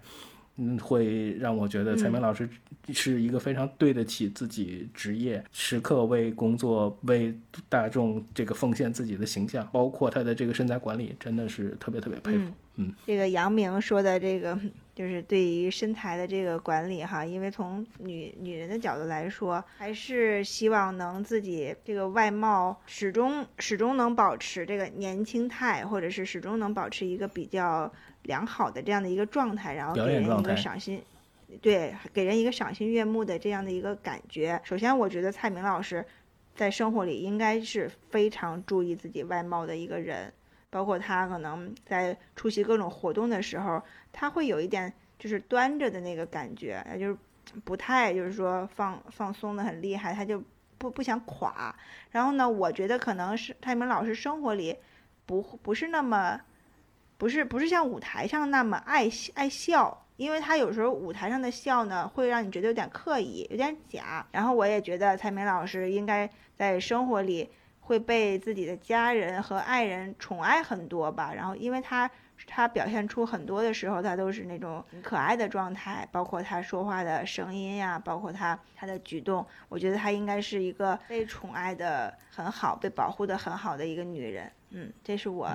嗯，会让我觉得蔡明嗯老师是一个非常对得起自己职业，时刻为工作、为大众这个奉献自己的形象，包括他的这个身材管理，真的是特别特别佩服。嗯，这个杨明说的这个就是对于身材的这个管理哈，因为从女女人的角度来说，还是希望能自己这个外貌始终始终能保持这个年轻态，或者是始终能保持一个比较良好的这样的一个状态，然后给人一个赏心。对，给人一个赏心悦目的这样的一个感觉。首先，我觉得蔡明老师在生活里应该是非常注意自己外貌的一个人。包括他可能在出席各种活动的时候，他会有一点就是端着的那个感觉，就是不太就是说放放松的很厉害，他就不不想垮。然后呢，我觉得可能是蔡明老师生活里不不是那么不是不是像舞台上那么爱爱笑，因为他有时候舞台上的笑呢，会让你觉得有点刻意，有点假。然后我也觉得蔡明老师应该在生活里。会被自己的家人和爱人宠爱很多吧，然后因为他他表现出很多的时候，他都是那种可爱的状态，包括他说话的声音呀，包括他他的举动，我觉得她应该是一个被宠爱的很好、被保护的很好的一个女人。嗯，这是我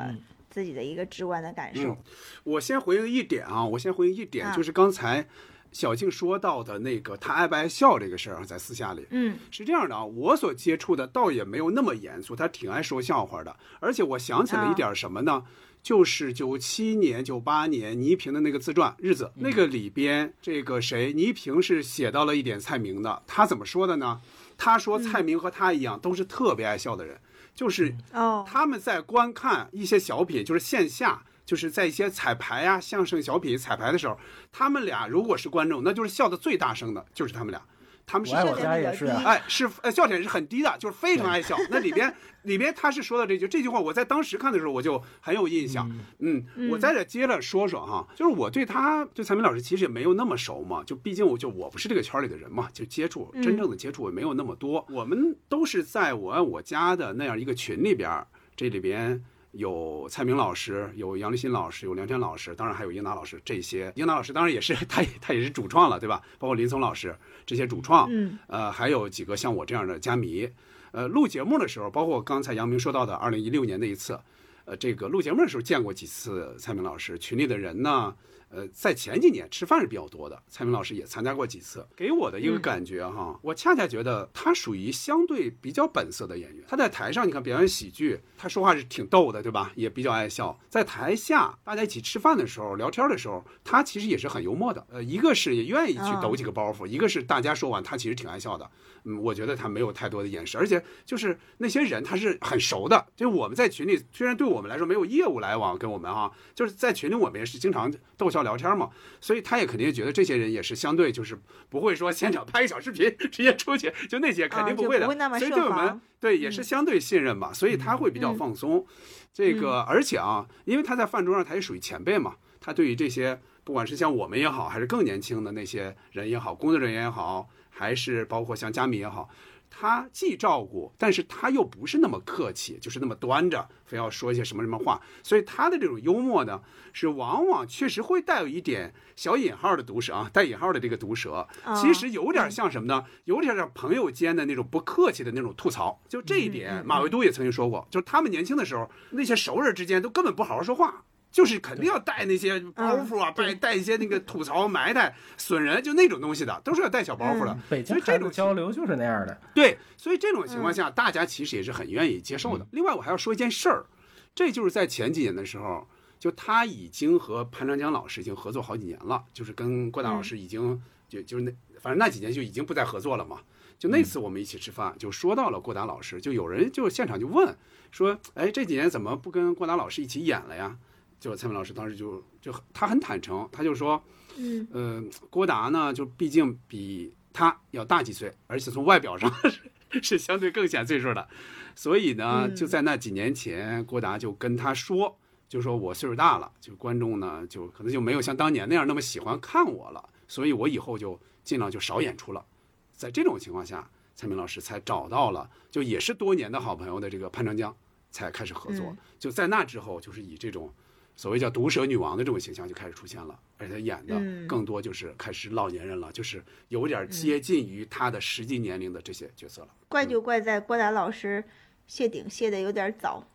自己的一个直观的感受。嗯，我先回应一点啊，我先回应一点，啊就是刚才小静说到的那个他爱不爱笑这个事儿啊，在私下里，嗯，是这样的啊，我所接触的倒也没有那么严肃，他挺爱说笑话的，而且我想起了一点什么呢？就是九七年、九八年倪萍的那个自传《日子》，那个里边这个谁，倪萍是写到了一点蔡明的，他怎么说的呢？他说蔡明和他一样，都是特别爱笑的人，就是哦，他们在观看一些小品，就是线下。就是在一些彩排啊、相声小品彩排的时候，他们俩如果是观众，那就是笑的最大声的，就是他们俩。他们是我爱我家也是啊 (laughs) 哎，是呃笑点是很低的，就是非常爱笑。那里边里边他是说到这句这句话，我在当时看的时候我就很有印象。嗯，我在这接着说说哈，就是我对他对蔡明老师其实也没有那么熟嘛，就毕竟我就我不是这个圈里的人嘛，就接触嗯真正的接触也没有那么多。我们都是在我爱我家的那样一个群里边儿，这里边。有蔡明老师，有杨立新老师，有梁天老师，当然还有英达老师。这些英达老师当然也是 (laughs) 他也，他也是主创了，对吧？包括林松老师这些主创，嗯，呃，还有几个像我这样的家迷。呃，录节目的时候，包括刚才杨明说到的二零一六年那一次，呃，这个录节目的时候见过几次蔡明老师，群里的人呢，呃，在前几年吃饭是比较多的，蔡明老师也参加过几次。给我的一个感觉哈，我恰恰觉得他属于相对比较本色的演员。他在台上，你看表演喜剧，他说话是挺逗的，对吧？也比较爱笑。在台下，大家一起吃饭的时候、聊天的时候，他其实也是很幽默的。呃，一个是也愿意去抖几个包袱，一个是大家说完，他其实挺爱笑的。嗯，我觉得他没有太多的掩饰，而且就是那些人他是很熟的，就我们在群里虽然对我们来说没有业务来往跟我们哈，就是在群里我们也是经常逗笑聊天嘛，所以他也肯定觉得这些人也是相对就是不会说现场拍个小视频 (laughs) 直接出去，就那些肯定不会的，所以对我们对也是相对信任吧，所以他会比较放松。这个而且啊，因为他在饭桌上他也属于前辈嘛，他对于这些不管是像我们也好，还是更年轻的那些人也好，工作人员也好，还是包括像佳敏也好，他既照顾，但是他又不是那么客气，就是那么端着，非要说一些什么什么话。所以他的这种幽默呢，是往往确实会带有一点小引号的毒舌啊，带引号的这个毒舌，啊其实有点像什么呢？有点像朋友间的那种不客气的那种吐槽。就这一点，马未都也曾经说过，就是他们年轻的时候，那些熟人之间都根本不好好说话。就是肯定要带那些包袱啊，带带一些那个吐槽、埋汰、损人，就那种东西的，都是要带小包袱的。北京这种交流就是那样的。对，所以这种情况下，大家其实也是很愿意接受的。另外，我还要说一件事儿，这就是在前几年的时候，就他已经和潘长江老师已经合作好几年了，就是跟郭达老师已经就就是那反正那几年就已经不再合作了嘛。就那次我们一起吃饭，就说到了郭达老师，就有人就现场就问说，哎，这几年怎么不跟郭达老师一起演了呀？就蔡明老师当时就就他很坦诚，他就说，嗯呃，郭达呢，就毕竟比他要大几岁，而且从外表上 (laughs) 是是相对更显岁数的，所以呢，嗯就在那几年前，郭达就跟他说，就说我岁数大了，就观众呢就可能就没有像当年那样那么喜欢看我了，所以我以后就尽量就少演出了。在这种情况下，蔡明老师才找到了，就也是多年的好朋友的这个潘长江，才开始合作。嗯就在那之后，就是以这种所谓叫毒舌女王的这种形象就开始出现了，而且她演的嗯。更多就是开始老年人了，就是有点接近于她的实际年龄的这些角色了。怪就怪在郭达老师谢顶谢的有点早。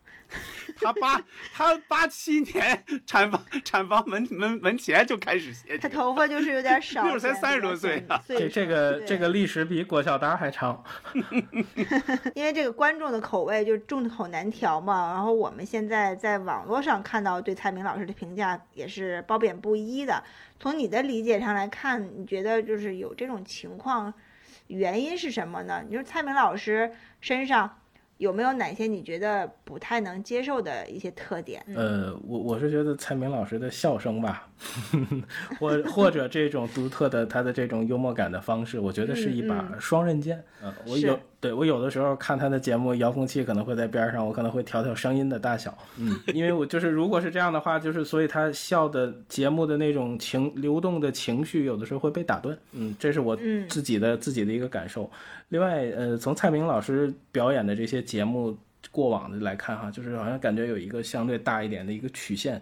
他八他八七年产房产房门门门前就开始写，他头发就是有点 (laughs) 少，那会儿才三十多岁啊这这个这个历史比郭晓丹还长。(laughs) 因为这个观众的口味就是众口难调嘛，然后我们现在在网络上看到对蔡明老师的评价也是褒贬不一的。从你的理解上来看，你觉得就是有这种情况，原因是什么呢？你说蔡明老师身上有没有哪些你觉得不太能接受的一些特点？呃，我我是觉得蔡明老师的笑声吧，(laughs) 或或者这种独特的他的这种幽默感的方式，我觉得是一把双刃剑。呃，我有对我有的时候看他的节目，遥控器可能会在边上，我可能会调调声音的大小。嗯，(laughs) 因为我就是如果是这样的话，就是所以他笑的节目的那种情流动的情绪，有的时候会被打断。嗯，这是我嗯自己的、自己的一个感受。另外，呃，从蔡明老师表演的这些节目过往的来看哈，就是好像感觉有一个相对大一点的一个曲线，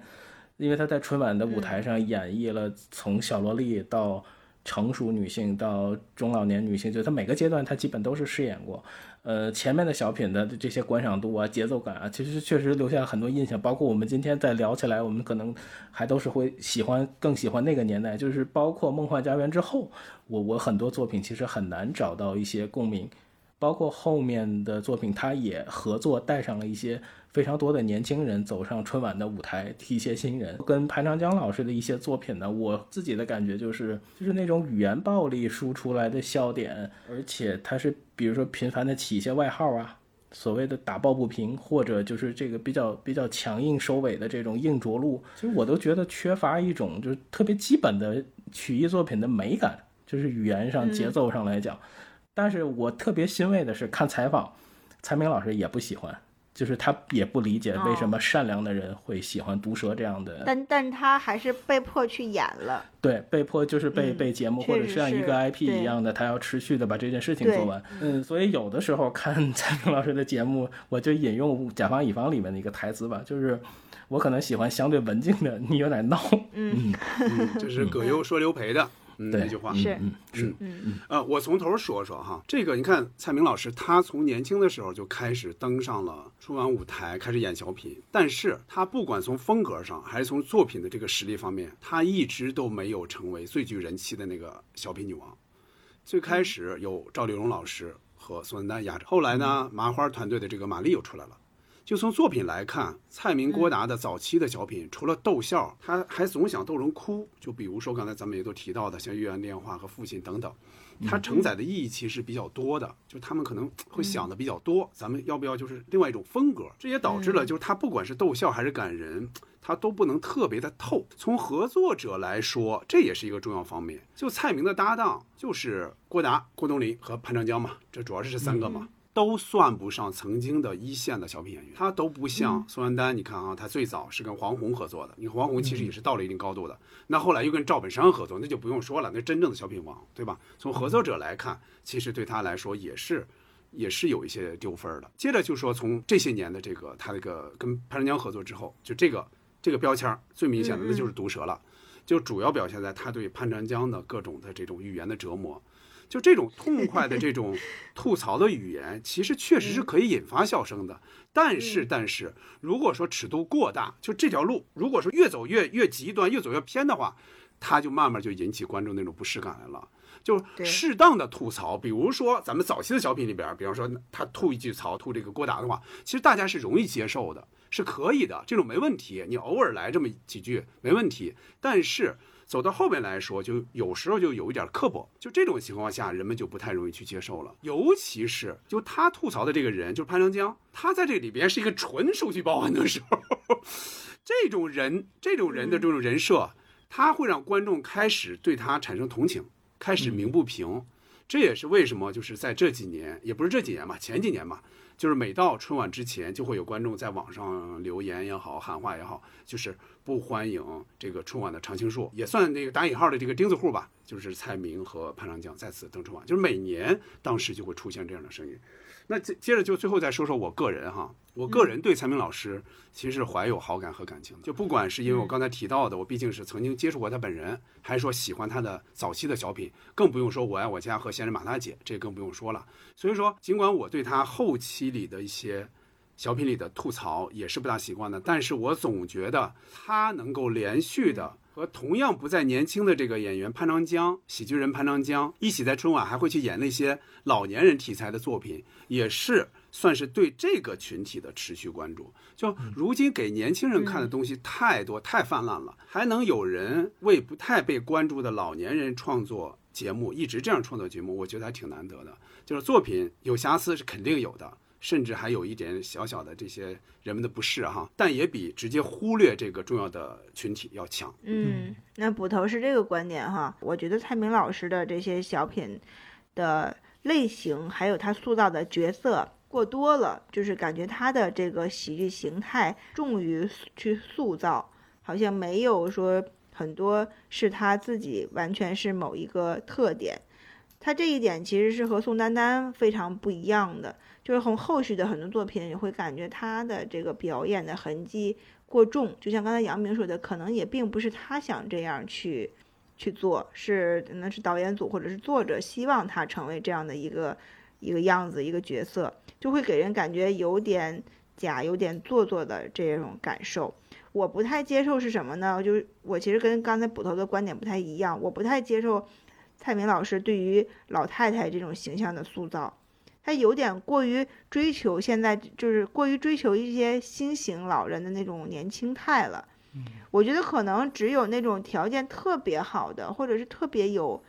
因为他在春晚的舞台上演绎了从小萝莉到成熟女性到中老年女性，就她每个阶段她基本都是饰演过。呃，前面的小品的这些观赏度啊、节奏感啊，其实确实留下很多印象。包括我们今天在聊起来，我们可能还都是会喜欢更喜欢那个年代，就是包括《梦幻家园》之后，我我很多作品其实很难找到一些共鸣。包括后面的作品，她也合作带上了一些非常多的年轻人走上春晚的舞台，替一些新人。跟潘长江老师的一些作品呢，我自己的感觉就是，就是那种语言暴力输出来的笑点，而且他是比如说频繁的起一些外号啊，所谓的打抱不平，或者就是这个比较比较强硬收尾的这种硬着陆，其实我都觉得缺乏一种就是特别基本的曲艺作品的美感。就是语言上、嗯节奏上来讲。但是我特别欣慰的是，看采访，蔡明老师也不喜欢，就是他也不理解为什么善良的人会喜欢毒舌这样的。但但他还是被迫去演了。对，被迫就是被、嗯被节目或者是像一个 IP 一样的，他要持续的把这件事情做完。嗯，所以有的时候看蔡明老师的节目，(laughs) 我就引用《甲方乙方》里面的一个台词吧，就是我可能喜欢相对文静的，你有点闹。嗯嗯，这是葛优说刘培的。嗯，对那句话是嗯是嗯呃，我从头说说哈，这个你看蔡明老师，他从年轻的时候就开始登上了春晚舞台，开始演小品，但是他不管从风格上还是从作品的这个实力方面，他一直都没有成为最具人气的那个小品女王。最开始有赵丽蓉老师和宋丹丹压着，后来呢，麻花团队的这个马丽又出来了。就从作品来看，蔡明、郭达的早期的小品，除了逗笑，他还总想逗人哭。就比如说刚才咱们也都提到的，像《月圆电话》和《父亲》等等，它承载的意义其实比较多的。就他们可能会想的比较多，咱们要不要就是另外一种风格？这也导致了，就是他不管是逗笑还是感人，他都不能特别的透。从合作者来说，这也是一个重要方面。就蔡明的搭档就是郭达、郭冬临和潘长江嘛，这主要是这三个嘛。都算不上曾经的一线的小品演员，他都不像宋丹丹。你看啊，他最早是跟黄宏合作的，你看黄宏其实也是到了一定高度的。那后来又跟赵本山合作，那就不用说了，那真正的小品王，对吧？从合作者来看，其实对他来说也是，也是有一些丢分的。接着就说从这些年的这个他这个跟潘长江合作之后，就这个这个标签儿最明显的那就是毒舌了，就主要表现在他对潘长江的各种的这种语言的折磨。就这种痛快的这种吐槽的语言，其实确实是可以引发笑声的。但是，但是如果说尺度过大，就这条路，如果说越走越越极端，越走越偏的话，它就慢慢就引起观众那种不适感来了。就适当的吐槽，比如说咱们早期的小品里边，比方说他吐一句槽，吐这个郭达的话，其实大家是容易接受的，是可以的，这种没问题。你偶尔来这么几句没问题，但是。走到后面来说，就有时候就有一点刻薄，就这种情况下，人们就不太容易去接受了。尤其是就他吐槽的这个人，就是潘长江，他在这里边是一个纯收据报案的时候，(laughs) 这种人，这种人的这种人设，他会让观众开始对他产生同情，开始鸣不平。这也是为什么，就是在这几年，也不是这几年吧，前几年吧，就是每到春晚之前，就会有观众在网上留言也好，喊话也好，就是不欢迎这个春晚的常青树，也算那个打引号的这个钉子户吧，就是蔡明和潘长江再次登春晚，就是每年当时就会出现这样的声音。那接接着就最后再说说我个人哈，我个人对蔡明老师其实是怀有好感和感情的，就不管是因为我刚才提到的，我毕竟是曾经接触过他本人，还是说喜欢他的早期的小品，更不用说我爱我家和闲人马大姐，这更不用说了。所以说，尽管我对他后期里的一些小品里的吐槽也是不大习惯的，但是我总觉得他能够连续的。和同样不再年轻的这个演员潘长江，喜剧人潘长江一起在春晚还会去演那些老年人题材的作品，也是算是对这个群体的持续关注。就如今给年轻人看的东西太多、太泛滥了，还能有人为不太被关注的老年人创作节目，一直这样创作节目，我觉得还挺难得的。就是作品有瑕疵是肯定有的。甚至还有一点小小的这些人们的不适哈，但也比直接忽略这个重要的群体要强。嗯，那捕头是这个观点哈，我觉得蔡明老师的这些小品的类型，还有他塑造的角色过多了，就是感觉他的这个喜剧形态重于去塑造，好像没有说很多是他自己完全是某一个特点。他这一点其实是和宋丹丹非常不一样的，就是从后续的很多作品，你会感觉他的这个表演的痕迹过重。就像刚才杨明说的，可能也并不是他想这样去去做，是那是导演组或者是作者希望他成为这样的一个一个样子一个角色，就会给人感觉有点假、有点做作的这种感受。我不太接受是什么呢？就是我其实跟刚才捕头的观点不太一样，我不太接受。蔡明老师对于老太太这种形象的塑造，他有点过于追求，现在就是过于追求一些新型老人的那种年轻态了。我觉得可能只有那种条件特别好的，或者是特别有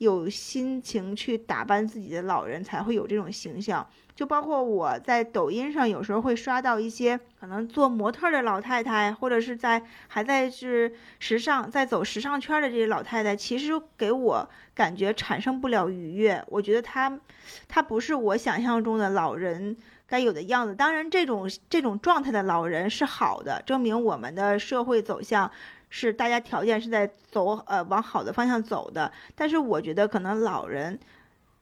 有心情去打扮自己的老人，才会有这种形象。就包括我在抖音上有时候会刷到一些可能做模特的老太太，或者是在还在是时尚在走时尚圈的这些老太太，其实给我感觉产生不了愉悦。我觉得她，她不是我想象中的老人该有的样子。当然，这种这种状态的老人是好的，证明我们的社会走向是大家条件是在走呃往好的方向走的。但是我觉得可能老人。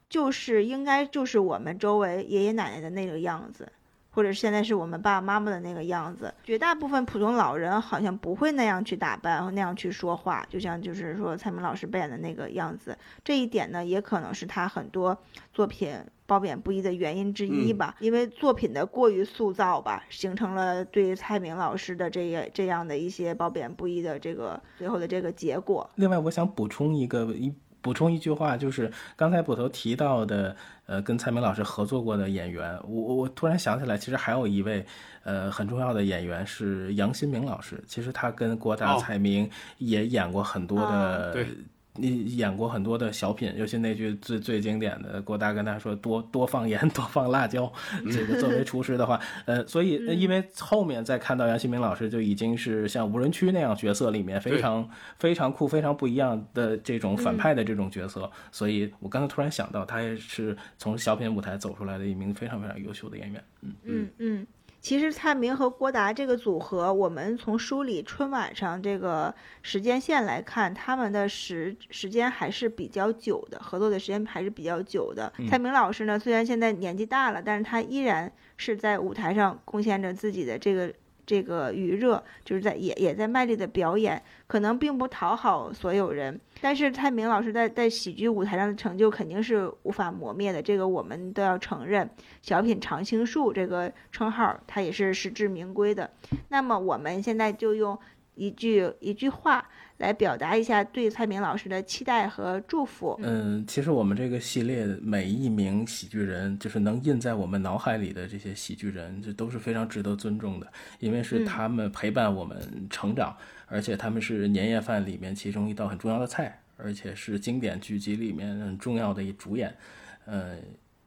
就是应该就是我们周围爷爷奶奶的那个样子，或者现在是我们爸爸妈妈的那个样子。绝大部分普通老人好像不会那样去打扮，那样去说话，就像就是说蔡明老师扮演的那个样子。这一点呢，也可能是他很多作品褒贬不一的原因之一吧。因为作品的过于塑造吧，形成了对蔡明老师的这个这样的一些褒贬不一的这个最后的这个结果。另外，我想补充一个一。补充一句话，就是刚才捕头提到的，呃，跟蔡明老师合作过的演员，我我突然想起来，其实还有一位，呃，很重要的演员是杨新明老师。其实他跟郭达、蔡明也演过很多的。你演过很多的小品，尤其那句最最经典的，郭达跟他说多多放盐，多放辣椒。这个作为厨师的话，呃，所以因为后面再看到杨新明老师，就已经是像无人区那样角色里面非常非常酷、非常不一样的这种反派的这种角色，所以我刚才突然想到，他也是从小品舞台走出来的一名非常非常优秀的演员。嗯嗯嗯。其实蔡明和郭达这个组合，我们从梳理春晚上这个时间线来看，他们的时时间还是比较久的，合作的时间还是比较久的。蔡明老师呢，虽然现在年纪大了，但是他依然是在舞台上贡献着自己的这个。这个余热就是在也也在卖力的表演，可能并不讨好所有人，但是蔡明老师在在喜剧舞台上的成就肯定是无法磨灭的，这个我们都要承认。小品常青树这个称号，他也是实至名归的。那么我们现在就用一句一句话。来表达一下对蔡明老师的期待和祝福。嗯，其实我们这个系列每一名喜剧人，就是能印在我们脑海里的这些喜剧人，这都是非常值得尊重的，因为是他们陪伴我们成长，而且他们是年夜饭里面其中一道很重要的菜，而且是经典剧集里面很重要的一主演。呃，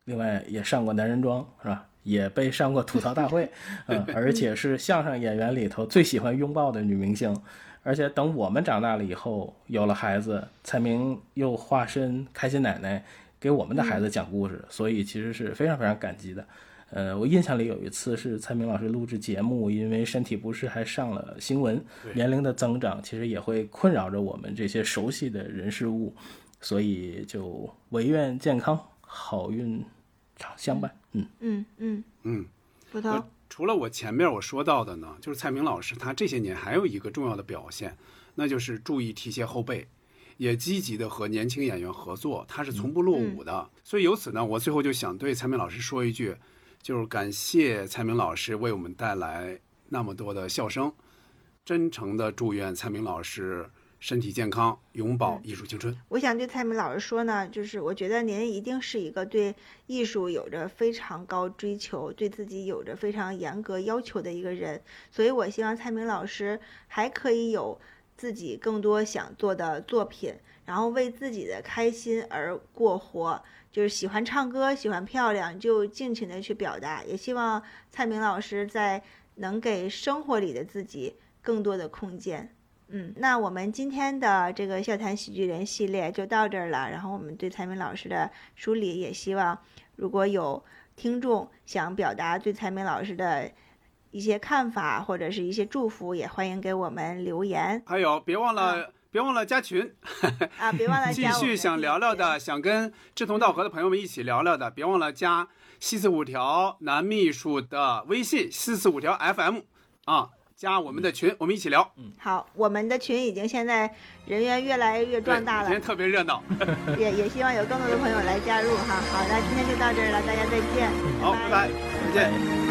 另外也上过男人装，是吧？也被上过吐槽大会，嗯，而且是相声演员里头最喜欢拥抱的女明星。而且等我们长大了以后，有了孩子，蔡明又化身开心奶奶，给我们的孩子讲故事，所以其实是非常非常感激的。呃，我印象里有一次是蔡明老师录制节目，因为身体不适还上了新闻，年龄的增长其实也会困扰着我们这些熟悉的人事物，所以就唯愿健康，好运常相伴。嗯嗯嗯嗯，葡萄。除了我前面我说到的呢，就是蔡明老师他这些年还有一个重要的表现，那就是注意提携后辈，也积极的和年轻演员合作，他是从不落伍的。所以由此呢，我最后就想对蔡明老师说一句，就是感谢蔡明老师为我们带来那么多的笑声，真诚的祝愿蔡明老师。身体健康，永葆艺术青春。我想对蔡明老师说呢，就是我觉得您一定是一个对艺术有着非常高追求，对自己有着非常严格要求的一个人。所以我希望蔡明老师还可以有自己更多想做的作品，然后为自己的开心而过活。就是喜欢唱歌，喜欢漂亮，就尽情的去表达。也希望蔡明老师在能给生活里的自己更多的空间。嗯，那我们今天的这个笑谈喜剧人系列就到这儿了。然后我们对蔡明老师的梳理，也希望如果有听众想表达对蔡明老师的一些看法或者是一些祝福，也欢迎给我们留言。还有，别忘了别忘了加群啊！别忘了 (laughs) 继续想聊聊的，想跟志同道合的朋友们一起聊聊的，别忘了加西四五条男秘书的微信四四五条 FM 啊。加我们的群，我们一起聊。嗯，好，我们的群已经现在人员越来越壮大了，今天特别热闹。(laughs) 也也希望有更多的朋友来加入哈。好，的今天就到这儿了，大家再见。好，拜拜，再见。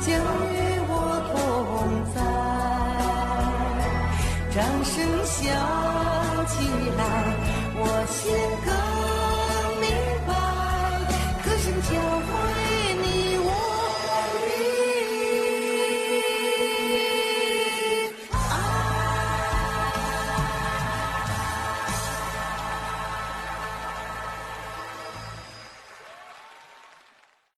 将与我同在。掌声响起来，我心更。